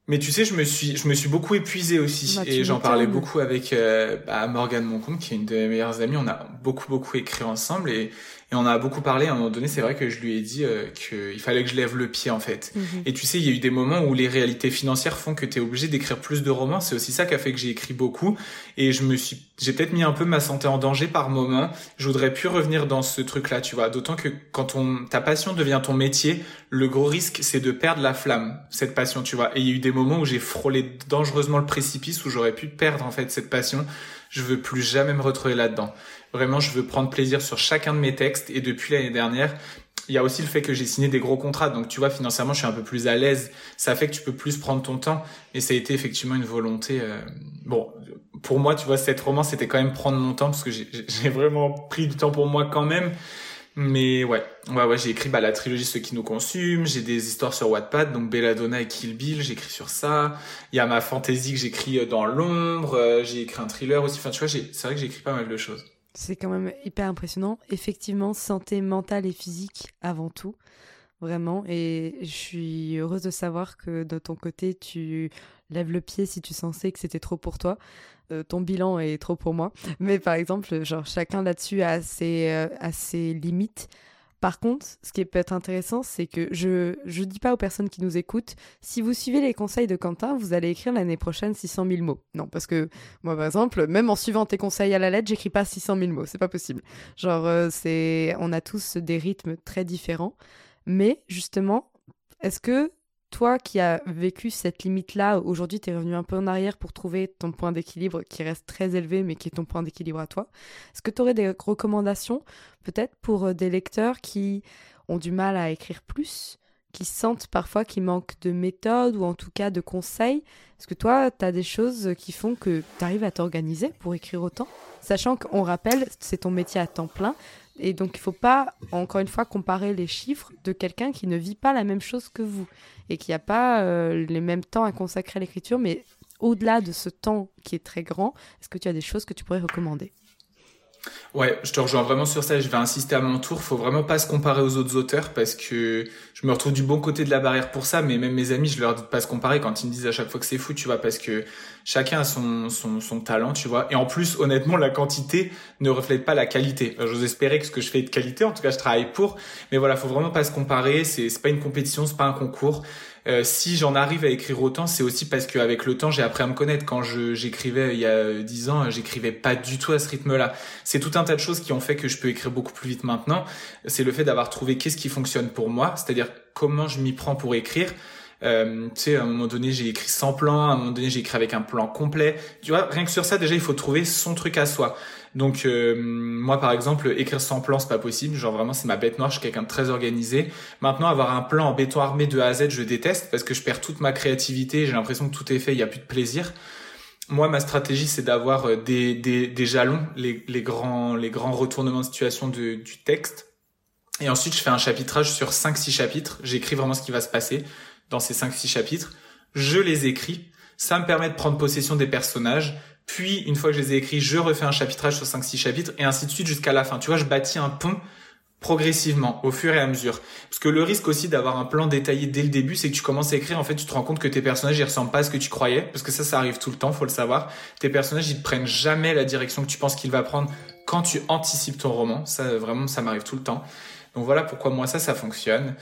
Mais tu sais, je me suis, je me suis beaucoup épuisé aussi. Bah, et j'en parlais beaucoup avec euh, bah, Morgane Moncombe, qui est une de mes meilleures amies. On a beaucoup, beaucoup écrit ensemble. Et et on a beaucoup parlé. À un moment donné, c'est vrai que je lui ai dit euh, qu'il fallait que je lève le pied, en fait. Mhm. Et tu sais, il y a eu des moments où les réalités financières font que tu es obligé d'écrire plus de romans. C'est aussi ça qui a fait que j'ai écrit beaucoup. Et je me suis, j'ai peut-être mis un peu ma santé en danger par moment. Je voudrais plus revenir dans ce truc-là, tu vois. D'autant que quand on, ta passion devient ton métier, le gros risque, c'est de perdre la flamme, cette passion, tu vois. Et il y a eu des moments où j'ai frôlé dangereusement le précipice, où j'aurais pu perdre, en fait, cette passion. Je veux plus jamais me retrouver là-dedans. Vraiment, je veux prendre plaisir sur chacun de mes textes. Et depuis l'année dernière, il y a aussi le fait que j'ai signé des gros contrats. Donc, tu vois, financièrement, je suis un peu plus à l'aise. Ça fait que tu peux plus prendre ton temps. Et ça a été effectivement une volonté. Euh, bon, pour moi, tu vois, cette romance, c'était quand même prendre mon temps parce que j'ai vraiment pris du temps pour moi quand même. Mais ouais, ouais, ouais, j'ai écrit bah, la trilogie Ceux qui nous consument, j'ai des histoires sur Wattpad, donc Belladonna et Kill Bill, j'écris sur ça. Il y a ma fantaisie que j'écris euh, dans l'ombre, euh, j'ai écrit un thriller aussi. Enfin, tu vois, c'est vrai que j'écris pas mal de choses. C'est quand même hyper impressionnant. Effectivement, santé mentale et physique avant tout. Vraiment. Et je suis heureuse de savoir que de ton côté, tu lèves le pied si tu sensais que c'était trop pour toi. Euh, ton bilan est trop pour moi. Mais par exemple, genre, chacun là-dessus a ses, euh, a ses limites. Par contre, ce qui peut être intéressant, c'est que je ne dis pas aux personnes qui nous écoutent, si vous suivez les conseils de Quentin, vous allez écrire l'année prochaine 600 000 mots. Non, parce que moi, par exemple, même en suivant tes conseils à la lettre, j'écris pas 600 000 mots. C'est pas possible. Genre, euh, c'est, on a tous des rythmes très différents. Mais justement, est-ce que toi qui as vécu cette limite-là, aujourd'hui tu es revenu un peu en arrière pour trouver ton point d'équilibre qui reste très élevé mais qui est ton point d'équilibre à toi, est-ce que tu aurais des recommandations peut-être pour euh, des lecteurs qui ont du mal à écrire plus, qui sentent parfois qu'il manque de méthode ou en tout cas de conseils. Est-ce que toi tu as des choses qui font que tu arrives à t'organiser pour écrire autant? Sachant qu'on rappelle, c'est ton métier à temps plein, et donc, il ne faut pas, encore une fois, comparer les chiffres de quelqu'un qui ne vit pas la même chose que vous et qui n'a pas euh, les mêmes temps à consacrer à l'écriture. Mais au-delà de ce temps qui est très grand, est-ce que tu as des choses que tu pourrais recommander? Ouais, je te rejoins vraiment sur ça. Je vais insister à mon tour. Faut vraiment pas se comparer aux autres auteurs parce que je me retrouve du bon côté de la barrière pour ça. Mais même mes amis, je leur dis de pas se comparer quand ils me disent à chaque fois que c'est fou, tu vois, parce que chacun a son, son, talent, tu vois. Et en plus, honnêtement, la quantité ne reflète pas la qualité. J'ose espérer que ce que je fais est de qualité. En tout cas, je travaille pour. Mais voilà, faut vraiment pas se comparer. C'est, c'est pas une compétition, c'est pas un concours. Euh, si j'en arrive à écrire autant, c'est aussi parce qu'avec le temps, j'ai appris à me connaître. Quand j'écrivais il y a dix ans, j'écrivais pas du tout à ce rythme-là. C'est tout un tas de choses qui ont fait que je peux écrire beaucoup plus vite maintenant. C'est le fait d'avoir trouvé qu'est-ce qui fonctionne pour moi, c'est-à-dire comment je m'y prends pour écrire. Euh, tu sais, à un moment donné, j'ai écrit sans plan, à un moment donné, j'ai écrit avec un plan complet. Tu vois, rien que sur ça, déjà, il faut trouver son truc à soi. Donc euh, moi par exemple écrire sans plan c'est pas possible, genre vraiment c'est ma bête noire, je suis quelqu'un de très organisé. Maintenant avoir un plan en béton armé de A à Z je déteste parce que je perds toute ma créativité, j'ai l'impression que tout est fait, il y a plus de plaisir. Moi ma stratégie c'est d'avoir euh, des, des, jalons, les, les, grands les grands retournements de situation du texte. Et ensuite je fais un chapitrage sur 5-6 chapitres, j'écris vraiment ce qui va se passer dans ces 5-6 chapitres, je les écris, ça me permet de prendre possession des personnages, puis, une fois que je les ai écrits, je refais un chapitrage sur 5-6 chapitres et ainsi de suite jusqu'à la fin. Tu vois, je bâtis un pont progressivement, au fur et à mesure. Parce que le risque aussi d'avoir un plan détaillé dès le début, c'est que tu commences à écrire, en fait, tu te rends compte que tes personnages, ils ressemblent pas à ce que tu croyais, parce que ça, ça arrive tout le temps, faut le savoir. Tes personnages, ils prennent jamais la direction que tu penses qu'il va prendre quand tu anticipes ton roman. Ça, vraiment, ça m'arrive tout le temps. Donc voilà pourquoi moi, ça, ça fonctionne.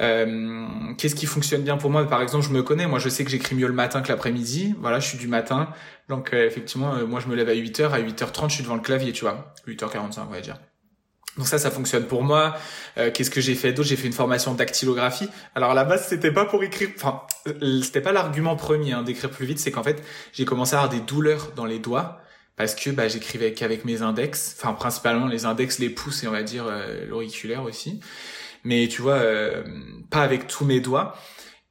Euh, Qu'est-ce qui fonctionne bien pour moi? Par exemple, je me connais. Moi, je sais que j'écris mieux le matin que l'après-midi. Voilà, je suis du matin. Donc, euh, effectivement, euh, moi, je me lève à 8h. À 8h30, je suis devant le clavier, tu vois. 8h45, on va dire. Donc ça, ça fonctionne pour moi. Euh, Qu'est-ce que j'ai fait d'autre? J'ai fait une formation dactylographie. Alors à la base, c'était pas pour écrire. Enfin, c'était pas l'argument premier hein, d'écrire plus vite. C'est qu'en fait, j'ai commencé à avoir des douleurs dans les doigts parce que bah, j'écrivais qu'avec mes index. Enfin, principalement les index, les pouces et on va dire euh, l'auriculaire aussi. Mais tu vois, euh, pas avec tous mes doigts.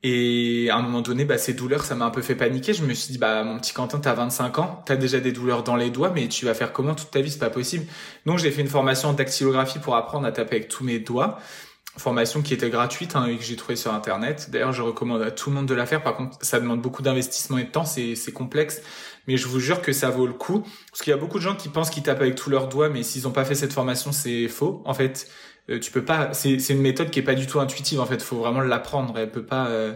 Et à un moment donné, bah, ces douleurs, ça m'a un peu fait paniquer. Je me suis dit, bah, mon petit Quentin, t'as 25 ans, t'as déjà des douleurs dans les doigts, mais tu vas faire comment toute ta vie? C'est pas possible. Donc, j'ai fait une formation en dactylographie pour apprendre à taper avec tous mes doigts. Formation qui était gratuite, hein, et que j'ai trouvée sur Internet. D'ailleurs, je recommande à tout le monde de la faire. Par contre, ça demande beaucoup d'investissement et de temps, c'est, c'est complexe. Mais je vous jure que ça vaut le coup. Parce qu'il y a beaucoup de gens qui pensent qu'ils tapent avec tous leurs doigts, mais s'ils ont pas fait cette formation, c'est faux. En fait, tu peux pas. C'est, c'est une méthode qui est pas du tout intuitive. En fait, faut vraiment l'apprendre. Elle peut pas euh,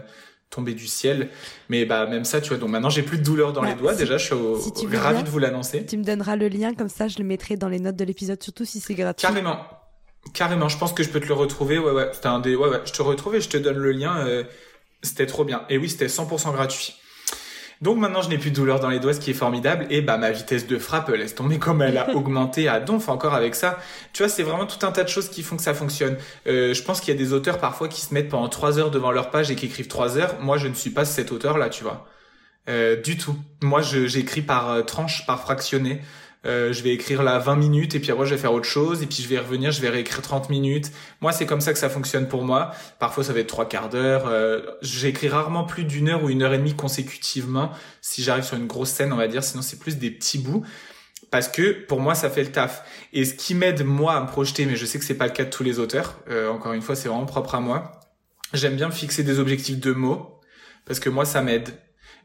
tomber du ciel. Mais bah même ça, tu vois. Donc maintenant, j'ai plus de douleur dans Bah, les doigts. si- Déjà, je suis au- si veux ravi bien. de vous l'annoncer. Tu me donneras le lien, comme ça je le mettrai dans les notes de l'épisode, surtout si c'est gratuit. Carrément. Carrément, je pense que je peux te le retrouver. Ouais, ouais. C'était un des. Ouais, ouais. Je te retrouve et je te donne le lien. euh, C'était trop bien. Et oui, c'était 100% gratuit. Donc maintenant, je n'ai plus de douleur dans les doigts, ce qui est formidable. Et bah, ma vitesse de frappe, laisse tomber comme elle a augmenté à donf encore avec ça. Tu vois, c'est vraiment tout un tas de choses qui font que ça fonctionne. Euh, je pense qu'il y a des auteurs parfois qui se mettent pendant trois heures devant leur page et qui écrivent trois heures. Moi, je ne suis pas cet auteur-là, tu vois. Euh, du tout. Moi, j'écris par euh, tranche, par fractionné. Euh, je vais écrire là 20 minutes et puis après je vais faire autre chose et puis je vais revenir, je vais réécrire 30 minutes. Moi, c'est comme ça que ça fonctionne pour moi. Parfois, ça va être trois quarts d'heure. Euh, J'écris rarement plus d'une heure ou une heure et demie consécutivement si j'arrive sur une grosse scène, on va dire. Sinon, c'est plus des petits bouts parce que pour moi, ça fait le taf. Et ce qui m'aide moi à me projeter, mais je sais que c'est pas le cas de tous les auteurs. euh, encore une fois, c'est vraiment propre à moi. J'aime bien fixer des objectifs de mots parce que moi, ça m'aide.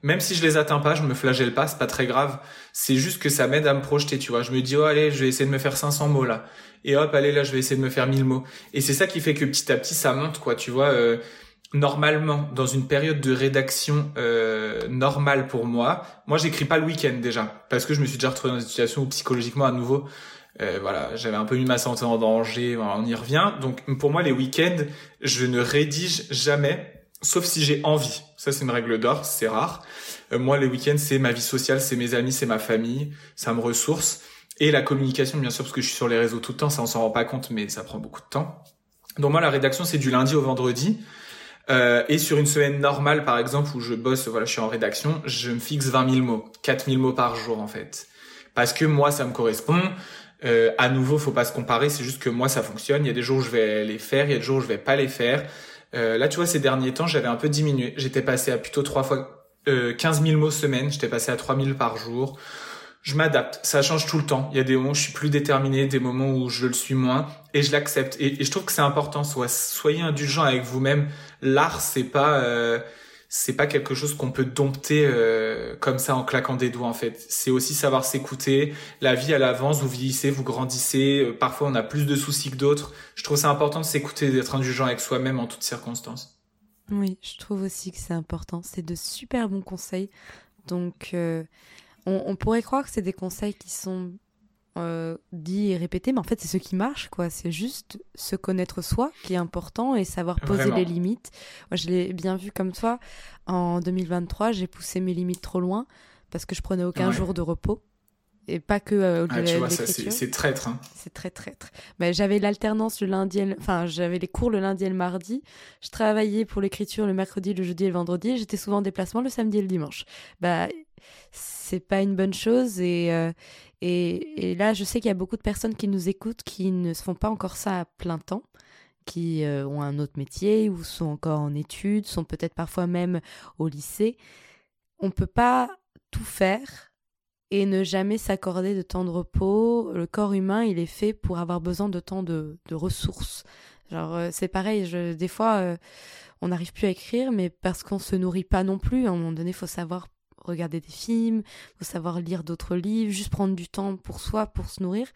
Même si je les atteins pas, je me flagelle pas, c'est pas très grave. C'est juste que ça m'aide à me projeter, tu vois. Je me dis, oh allez, je vais essayer de me faire 500 mots là. Et hop, allez là, je vais essayer de me faire 1000 mots. Et c'est ça qui fait que petit à petit, ça monte, quoi, tu vois. euh, normalement, dans une période de rédaction euh, normale pour moi, moi, j'écris pas le week-end déjà. Parce que je me suis déjà retrouvé dans une situation où psychologiquement, à nouveau, euh, voilà, j'avais un peu mis ma santé en danger, on y revient. Donc pour moi, les week-ends, je ne rédige jamais, sauf si j'ai envie. Ça, c'est une règle d'or, c'est rare. Euh, moi, les week-ends, c'est ma vie sociale, c'est mes amis, c'est ma famille, ça me ressource. Et la communication, bien sûr, parce que je suis sur les réseaux tout le temps, ça on s'en rend pas compte, mais ça prend beaucoup de temps. Donc moi, la rédaction, c'est du lundi au vendredi. Euh, et sur une semaine normale, par exemple, où je bosse, voilà, je suis en rédaction, je me fixe 20 000 mots, 4 000 mots par jour, en fait. Parce que moi, ça me correspond. Euh, à nouveau, faut pas se comparer, c'est juste que moi, ça fonctionne. Il y a des jours où je vais les faire, il y a des jours où je vais pas les faire. Euh, là, tu vois, ces derniers temps, j'avais un peu diminué. J'étais passé à plutôt trois fois euh, 15 000 mots semaine. J'étais passé à 3 000 par jour. Je m'adapte. Ça change tout le temps. Il y a des moments où je suis plus déterminé, des moments où je le suis moins, et je l'accepte. Et, je trouve que c'est important. Soit, soyez indulgent avec vous-même. L'art, c'est pas, euh, c'est pas quelque chose qu'on peut dompter euh, comme ça en claquant des doigts. En fait, c'est aussi savoir s'écouter. La vie, elle avance. Vous vieillissez, vous grandissez. Euh, Parfois, on a plus de soucis que d'autres. Je trouve ça important de s'écouter, d'être indulgent avec soi-même en toutes circonstances. Oui, je trouve aussi que c'est important. C'est de super bons conseils. Donc, euh, on pourrait croire que c'est des conseils qui sont euh, dits et répétés, mais en fait, c'est ce qui marche, quoi. C'est juste se connaître soi qui est important et savoir poser Vraiment. les limites. Moi, je l'ai bien vu comme toi. En 2023, j'ai poussé mes limites trop loin parce que je prenais aucun Ouais. jour de repos. Et pas que euh, Ah, tu vois, ça, c'est traître. Hein. C'est très traître. Mais j'avais l'alternance le lundi, et le- enfin j'avais les cours le lundi et le mardi. Je travaillais pour l'écriture le mercredi, le jeudi et le vendredi. J'étais souvent en déplacement le samedi et le dimanche. Bah c'est pas une bonne chose et euh, et, là je sais qu'il y a beaucoup de personnes qui nous écoutent qui ne se font pas encore ça à plein temps qui euh, ont un autre métier ou sont encore en études, sont peut-être parfois même au lycée. On peut pas tout faire et ne jamais s'accorder de temps de repos. Le corps humain, il est fait pour avoir besoin de temps de, ressources. Genre, euh, c'est pareil, je, des fois, euh, on n'arrive plus à écrire, mais parce qu'on se nourrit pas non plus. À un moment donné, il faut savoir regarder des films, faut savoir lire d'autres livres, juste prendre du temps pour soi, pour se nourrir.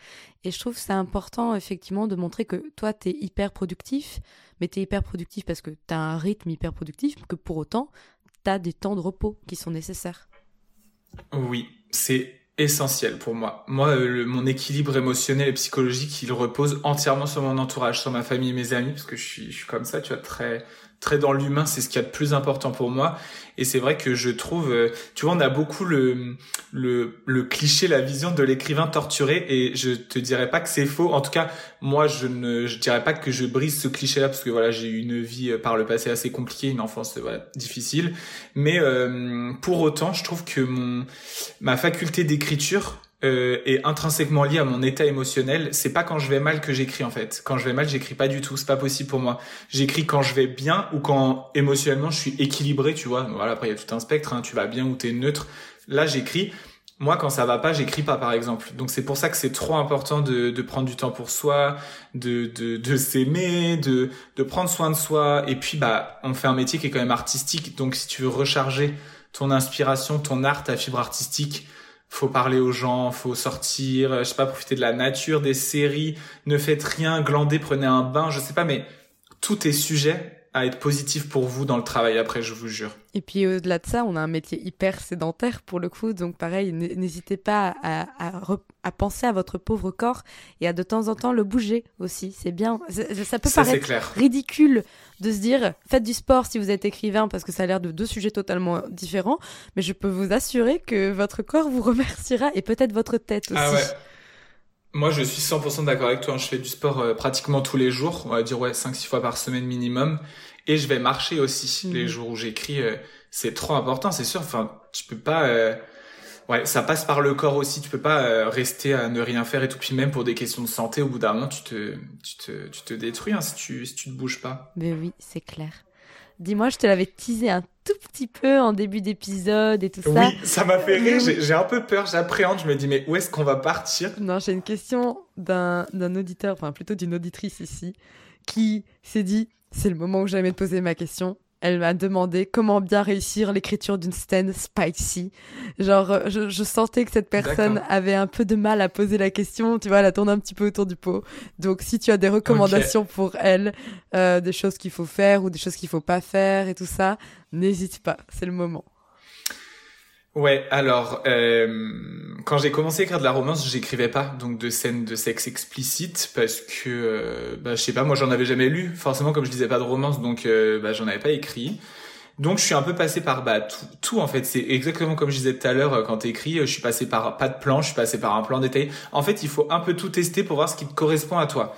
Et je trouve que c'est important effectivement de montrer que toi, tu es hyper productif, mais tu es hyper productif parce que tu as un rythme hyper productif, que pour autant, tu as des temps de repos qui sont nécessaires. Oui, c'est essentiel pour moi. Moi, mon équilibre émotionnel et psychologique, il repose entièrement sur mon entourage, sur ma famille et mes amis, parce que je suis, je suis comme ça, tu vois, très très dans l'humain, c'est ce qu'il y a de plus important pour moi. Et c'est vrai que je trouve, euh, tu vois, on a beaucoup le, le, cliché, la vision de l'écrivain torturé, et je te dirais pas que c'est faux. En tout cas, moi, je ne, je dirais pas que je brise ce cliché-là, parce que voilà, j'ai eu une vie euh, par le passé assez compliquée, une enfance voilà, difficile. Mais euh, pour autant, je trouve que mon, ma faculté d'écriture, euh, est intrinsèquement lié à mon état émotionnel. C'est pas quand je vais mal que j'écris en fait. Quand je vais mal, j'écris pas du tout. C'est pas possible pour moi. J'écris quand je vais bien ou quand émotionnellement je suis équilibré. Tu vois. Voilà. Après il y a tout un spectre. Hein. Tu vas bien ou t'es neutre. Là j'écris. Moi, quand ça va pas, j'écris pas, par exemple. Donc c'est pour ça que c'est trop important de, de, prendre du temps pour soi, de, de, de s'aimer, de, de prendre soin de soi. Et puis, bah, on fait un métier qui est quand même artistique. Donc si tu veux recharger ton inspiration, ton art, ta fibre artistique, faut parler aux gens, faut sortir, je sais pas, profiter de la nature, des séries, ne faites rien, glandez, prenez un bain, je sais pas, mais tout est sujet à être positif pour vous dans le travail après, je vous jure. Et puis au-delà de ça, on a un métier hyper sédentaire pour le coup, donc pareil, n'hésitez pas à, à, penser à votre pauvre corps et à de temps en temps le bouger aussi. C'est bien. Ça, peut paraître ridicule de se dire faites du sport si vous êtes écrivain parce que ça a l'air de deux sujets totalement différents, mais je peux vous assurer que votre corps vous remerciera et peut-être votre tête ah aussi. Ah ouais. Moi, je suis 100% d'accord avec toi. Je fais du sport euh, pratiquement tous les jours. On va dire, ouais, 5-6 fois par semaine minimum. Et je vais marcher aussi mhm. les jours où j'écris. Euh, c'est trop important, c'est sûr. Enfin, tu peux pas... Euh, ouais, ça passe par le corps aussi. Tu peux pas rester à ne rien faire et tout. Puis même pour des questions de santé, au bout d'un moment, tu te, tu te, tu te détruis hein, si tu, si tu te bouges pas. Mais oui, c'est clair. Dis-moi, je te l'avais teasé un tout petit peu en début d'épisode et tout ça. Oui, ça m'a fait rire. J'ai un peu peur, j'appréhende. Je me dis, mais où est-ce qu'on va partir? Non, j'ai une question d'un auditeur, enfin plutôt d'une auditrice ici, qui s'est dit, c'est le moment où j'allais te poser ma question elle m'a demandé comment bien réussir l'écriture d'une scène spicy. Genre, euh, je, sentais que cette personne avait un peu de mal à poser la question, tu vois, elle a tourné un petit peu autour du pot. Donc, si tu as des recommandations pour elle, euh, des choses qu'il faut faire ou des choses qu'il faut pas faire et tout ça, n'hésite pas, c'est le moment. Ouais, alors euh, quand j'ai commencé à écrire de la romance, j'écrivais pas donc de scènes de sexe explicite parce que euh, bah je sais pas, moi j'en avais jamais lu. Forcément, comme je disais pas de romance, donc euh, bah j'en avais pas écrit. Donc je suis un peu passé par bah tout, tout en fait. C'est exactement comme je disais tout à l'heure euh, quand t'écris. Je suis passé par pas de plan, je suis passé par un plan détaillé. En fait, il faut un peu tout tester pour voir ce qui te correspond à toi.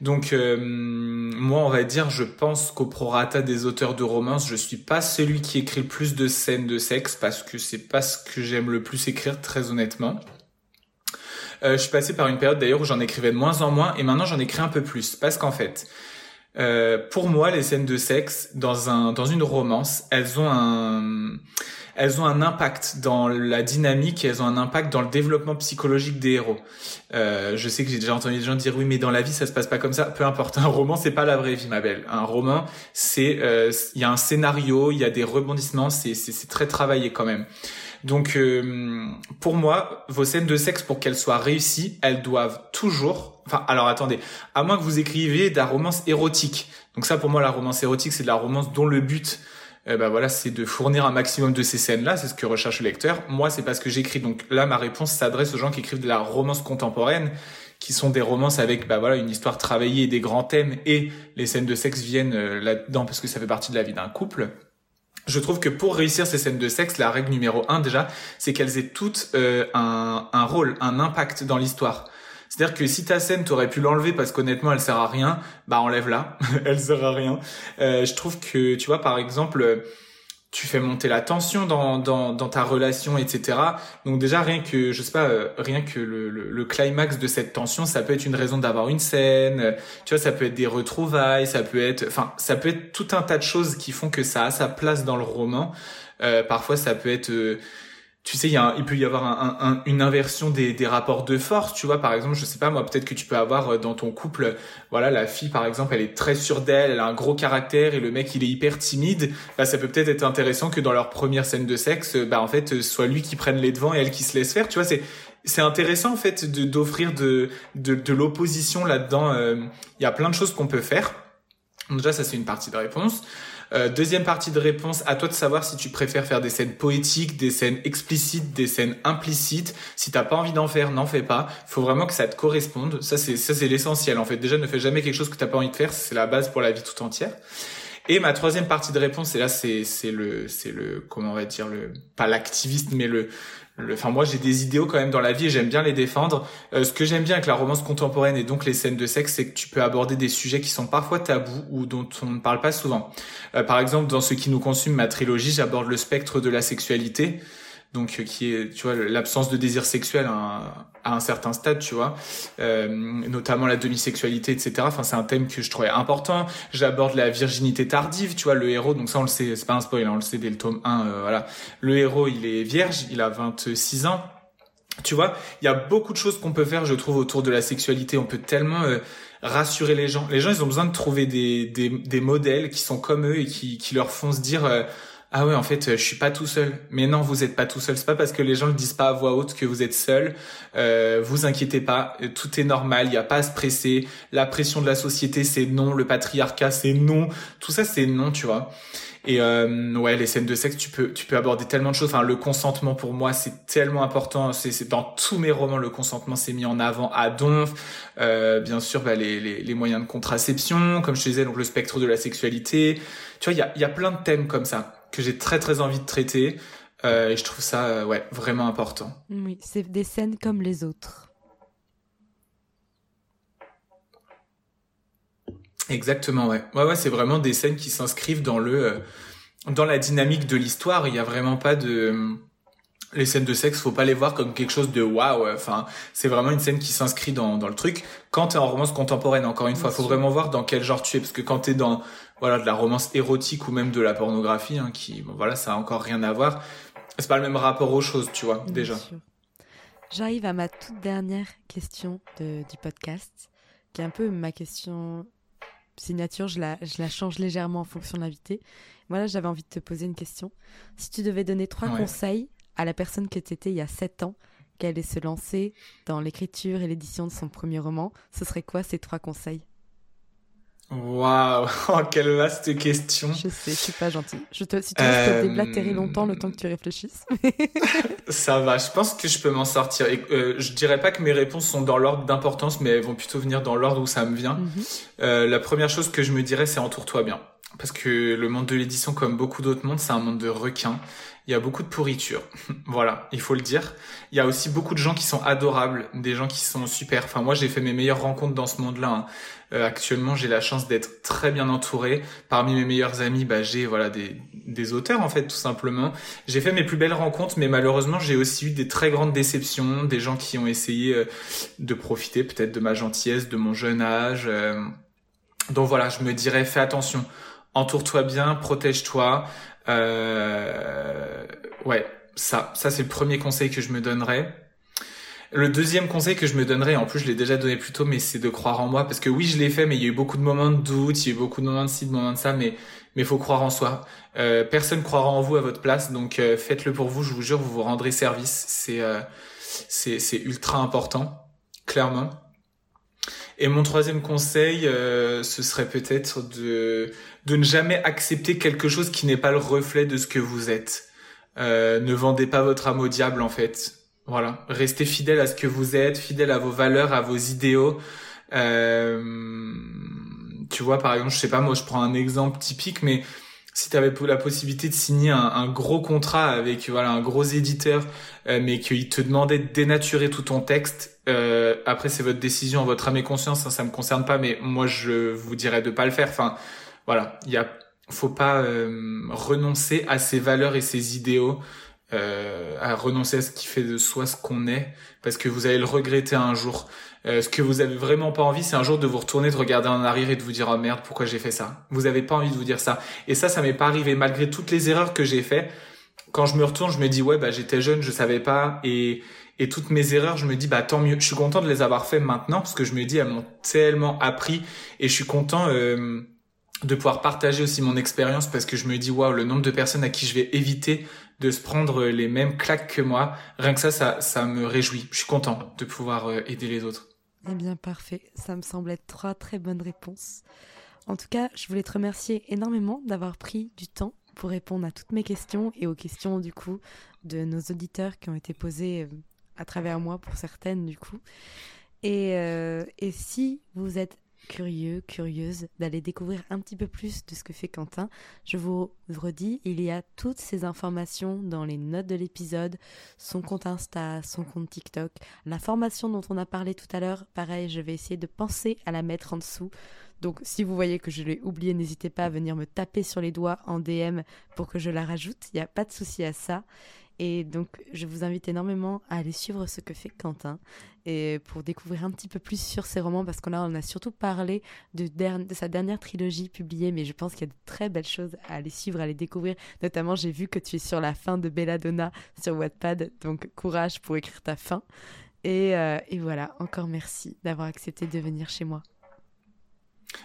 Donc euh, moi, on va dire, je pense qu'au prorata des auteurs de romance, je suis pas celui qui écrit le plus de scènes de sexe parce que c'est pas ce que j'aime le plus écrire, très honnêtement. Euh, je suis passé par une période d'ailleurs où j'en écrivais de moins en moins et maintenant j'en écris un peu plus parce qu'en fait, euh, pour moi, les scènes de sexe dans un dans une romance, elles ont un elles ont un impact dans la dynamique, elles ont un impact dans le développement psychologique des héros. Euh, je sais que j'ai déjà entendu des gens dire oui, mais dans la vie ça se passe pas comme ça. Peu importe, un roman c'est pas la vraie vie, ma belle. Un roman, c'est euh, il y a un scénario, il y a des rebondissements, c'est c'est très travaillé quand même. Donc euh, pour moi, vos scènes de sexe pour qu'elles soient réussies, elles doivent toujours Enfin, alors attendez, à moins que vous écriviez de la romance érotique. Donc ça, pour moi, la romance érotique, c'est de la romance dont le but euh, bah voilà, c'est de fournir un maximum de ces scènes-là, c'est ce que recherche le lecteur. Moi, c'est parce que j'écris. Donc là, ma réponse s'adresse aux gens qui écrivent de la romance contemporaine, qui sont des romances avec bah voilà une histoire travaillée et des grands thèmes, et les scènes de sexe viennent euh, là-dedans parce que ça fait partie de la vie d'un couple. Je trouve que pour réussir ces scènes de sexe, la règle numéro un déjà, c'est qu'elles aient toutes euh, un, un rôle, un impact dans l'histoire. C'est-à-dire que si ta scène, t'aurais pu l'enlever parce qu'honnêtement, elle sert à rien, bah enlève-la. elle sert à rien. Euh, je trouve que, tu vois, par exemple, tu fais monter la tension dans, dans, ta relation, etc. Donc déjà, rien que, je sais pas, euh, rien que le, le, climax de cette tension, ça peut être une raison d'avoir une scène. Tu vois, ça peut être des retrouvailles, ça peut être, enfin, ça peut être tout un tas de choses qui font que ça a sa place dans le roman. Euh, parfois, ça peut être tu sais, il, y a il peut y avoir un, une inversion des, des, rapports de force, tu vois. Par exemple, je sais pas moi, peut-être que tu peux avoir euh, dans ton couple, voilà, la fille par exemple, elle est très sûre d'elle, elle a un gros caractère et le mec il est hyper timide. Bah, ça peut peut-être être intéressant que dans leur première scène de sexe, bah en fait, soit lui qui prenne les devants et elle qui se laisse faire. Tu vois, c'est c'est intéressant en fait d'offrir de de, de l'opposition là-dedans. Euh, il y a plein de choses qu'on peut faire. déjà, ça c'est une partie de réponse. Euh, deuxième partie de réponse, à toi de savoir si tu préfères faire des scènes poétiques, des scènes explicites, des scènes implicites. Si t'as pas envie d'en faire, n'en fais pas. Faut vraiment que ça te corresponde. Ça c'est ça c'est l'essentiel en fait. Déjà, ne fais jamais quelque chose que t'as pas envie de faire. C'est la base pour la vie tout entière. Et ma troisième partie de réponse, et là c'est c'est le c'est le comment on va dire le pas l'activiste mais le Enfin, moi, j'ai des idéaux quand même dans la vie et j'aime bien les défendre. Euh, ce que j'aime bien avec la romance contemporaine et donc les scènes de sexe, c'est que tu peux aborder des sujets qui sont parfois tabous ou dont on ne parle pas souvent. Euh, par exemple, dans ce qui nous consume, ma trilogie, j'aborde le spectre de la sexualité donc euh, qui est tu vois l'absence de désir sexuel à un, certain stade tu vois. Euh, notamment la demisexualité etc enfin c'est un thème que je trouvais important. J'aborde la virginité tardive tu vois le héros. Donc ça on le sait c'est pas un spoil hein, on le sait dès le tome 1 euh, voilà. Le héros il est vierge il a 26 ans. Tu vois il y a beaucoup de choses qu'on peut faire je trouve autour de la sexualité. On peut tellement rassurer les gens. Les gens ils ont besoin de trouver des, des, des modèles qui sont comme eux et qui, qui leur font se dire ah ouais en fait je suis pas tout seul. Mais non vous êtes pas tout seul. C'est pas parce que les gens le disent pas à voix haute que vous êtes seul. Euh, vous inquiétez pas. Tout est normal. Il y a pas à se presser. La pression de la société c'est non. Le patriarcat c'est non. Tout ça c'est non tu vois. Et euh, ouais les scènes de sexe tu peux tu peux aborder tellement de choses. Enfin le consentement pour moi c'est tellement important. C'est dans tous mes romans le consentement s'est mis en avant à donf. Euh, bien sûr bah, les, les, moyens de contraception comme je te disais donc le spectre de la sexualité. Tu vois il y a y a plein de thèmes comme ça que j'ai très très envie de traiter. Euh, et je trouve ça euh, ouais, vraiment important. Oui, c'est des scènes comme les autres. Exactement, ouais. Ouais, ouais, c'est vraiment des scènes qui s'inscrivent dans le euh, dans la dynamique de l'histoire. Il y a vraiment pas de les scènes de sexe, faut pas les voir comme quelque chose de waouh. Enfin, c'est vraiment une scène qui s'inscrit dans, dans le truc. Quand t'es en romance contemporaine, encore une fois, faut vraiment voir dans quel genre tu es, parce que quand t'es dans voilà de la romance érotique ou même de la pornographie, hein, qui bon, voilà, ça a encore rien à voir. C'est pas le même rapport aux choses, tu vois, déjà. J'arrive à ma toute dernière question de, du podcast, qui est un peu ma question signature. Je la, je la change légèrement en fonction de l'invité. Voilà, j'avais envie de te poser une question. Si tu devais donner trois conseils à la personne que tu étais il y a sept ans, qu'elle allait se lancer dans l'écriture et l'édition de son premier roman, ce serait quoi ces trois conseils? Waouh, oh, quelle vaste question. Je sais, je suis pas gentille. Je te, si tu veux, je peux déblatérer longtemps le temps que tu réfléchisses. Ça va, je pense que je peux m'en sortir. Et, euh, je dirais pas que mes réponses sont dans l'ordre d'importance, mais elles vont plutôt venir dans l'ordre où ça me vient. Mhm. euh, la première chose que je me dirais, c'est entoure-toi bien. Parce que le monde de l'édition, comme beaucoup d'autres mondes, c'est un monde de requins il y a beaucoup de pourriture. voilà, il faut le dire. Il y a aussi beaucoup de gens qui sont adorables, des gens qui sont super. Enfin, moi, j'ai fait mes meilleures rencontres dans ce monde-là. Hein. Euh, actuellement, j'ai la chance d'être très bien entouré. Parmi mes meilleurs amis, bah, j'ai voilà des, des auteurs en fait, tout simplement. J'ai fait mes plus belles rencontres, mais malheureusement, j'ai aussi eu des très grandes déceptions, des gens qui ont essayé euh, de profiter peut-être de ma gentillesse, de mon jeune âge. Euh. Donc voilà, je me dirais, fais attention entoure-toi bien, protège-toi. Euh, ouais, ça, ça c'est le premier conseil que je me donnerais. Le deuxième conseil que je me donnerais, en plus je l'ai déjà donné plus tôt, mais c'est de croire en moi, parce que oui je l'ai fait, mais il y a eu beaucoup de moments de doute, il y a eu beaucoup de moments de ci, de moments de ça, mais mais faut croire en soi. Euh, personne croira en vous à votre place, donc euh, faites-le pour vous, je vous jure, vous vous rendrez service. C'est euh, c'est ultra important, clairement. Et mon troisième conseil, euh, ce serait peut-être de de ne jamais accepter quelque chose qui n'est pas le reflet de ce que vous êtes. Euh, ne vendez pas votre âme au diable en fait. Voilà, restez fidèle à ce que vous êtes, fidèle à vos valeurs, à vos idéaux. Euh, tu vois, par exemple, je sais pas, moi, je prends un exemple typique, mais si tu avais la possibilité de signer un, gros contrat avec voilà un gros éditeur, euh, mais qu'il te demandait de dénaturer tout ton texte, euh, après c'est votre décision, votre âme et conscience, hein, ça me concerne pas, mais moi je vous dirais de pas le faire. Enfin, voilà, il y a, faut pas euh, renoncer à ses valeurs et ses idéaux, euh, à renoncer à ce qui fait de soi ce qu'on est, parce que vous allez le regretter un jour. Euh, ce que vous avez vraiment pas envie, c'est un jour de vous retourner, de regarder en arrière et de vous dire oh merde, pourquoi j'ai fait ça? Vous avez pas envie de vous dire ça. Et ça, ça m'est pas arrivé malgré toutes les erreurs que j'ai fait. quand je me retourne, je me dis ouais bah j'étais jeune, je savais pas et et toutes mes erreurs, je me dis bah tant mieux. Je suis content de les avoir fait maintenant parce que je me dis elles m'ont tellement appris et je suis content euh, de pouvoir partager aussi mon expérience parce que je me dis waouh le nombre de personnes à qui je vais éviter de se prendre les mêmes claques que moi, rien que ça ça ça me réjouit. Je suis content de pouvoir euh, aider les autres. Eh bien parfait, ça me semble être trois très bonnes réponses. En tout cas, je voulais te remercier énormément d'avoir pris du temps pour répondre à toutes mes questions et aux questions du coup de nos auditeurs qui ont été posées euh, à travers moi pour certaines du coup. Et, euh, et si vous êtes curieux, curieuse d'aller découvrir un petit peu plus de ce que fait Quentin, je vous redis, il y a toutes ces informations dans les notes de l'épisode, son compte Insta, son compte TikTok, la formation dont on a parlé tout à l'heure, pareil, je vais essayer de penser à la mettre en dessous. Donc si vous voyez que je l'ai oublié, n'hésitez pas à venir me taper sur les doigts en DM pour que je la rajoute, il n'y a pas de souci à ça. Et donc, je vous invite énormément à aller suivre ce que fait Quentin et pour découvrir un petit peu plus sur ses romans, parce qu'on a, on a surtout parlé de, de sa dernière trilogie publiée, mais je pense qu'il y a de très belles choses à aller suivre, à aller découvrir. Notamment, j'ai vu que tu es sur la fin de Belladonna sur Wattpad, donc courage pour écrire ta fin. Et, euh, et voilà, encore merci d'avoir accepté de venir chez moi.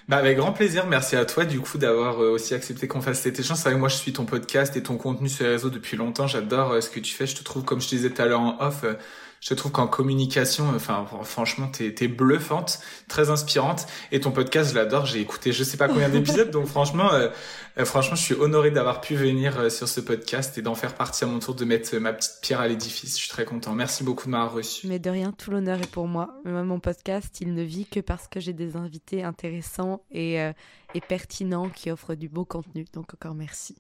Bah avec grand plaisir, merci à toi du coup d'avoir euh, aussi accepté qu'on fasse cet échange. C'est vrai que moi je suis ton podcast et ton contenu sur les réseaux depuis longtemps, j'adore euh, ce que tu fais, je te trouve comme je te disais tout à l'heure en off, euh, je trouve qu'en communication, enfin franchement, t'es es bluffante, très inspirante. Et ton podcast, je l'adore. J'ai écouté je sais pas combien d'épisodes, donc franchement, euh, euh, franchement, je suis honoré d'avoir pu venir euh, sur ce podcast et d'en faire partie à mon tour, de mettre ma petite pierre à l'édifice. Je suis très content. Merci beaucoup de m'avoir reçu. Mais de rien, tout l'honneur est pour moi. Mon podcast, il ne vit que parce que j'ai des invités intéressants et, et pertinents qui offrent du beau contenu. Donc encore merci.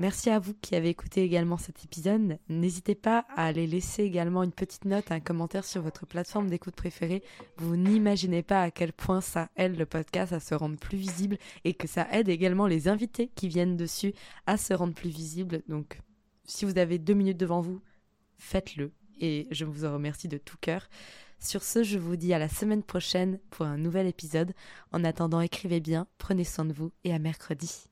Merci à vous qui avez écouté également cet épisode. N'hésitez pas à aller laisser également une petite note, un commentaire sur votre plateforme d'écoute préférée. Vous n'imaginez pas à quel point ça aide le podcast à se rendre plus visible et que ça aide également les invités qui viennent dessus à se rendre plus visibles. Donc, si vous avez deux minutes devant vous, faites-le et je vous en remercie de tout cœur. Sur ce, je vous dis à la semaine prochaine pour un nouvel épisode. En attendant, écrivez bien, prenez soin de vous et à mercredi.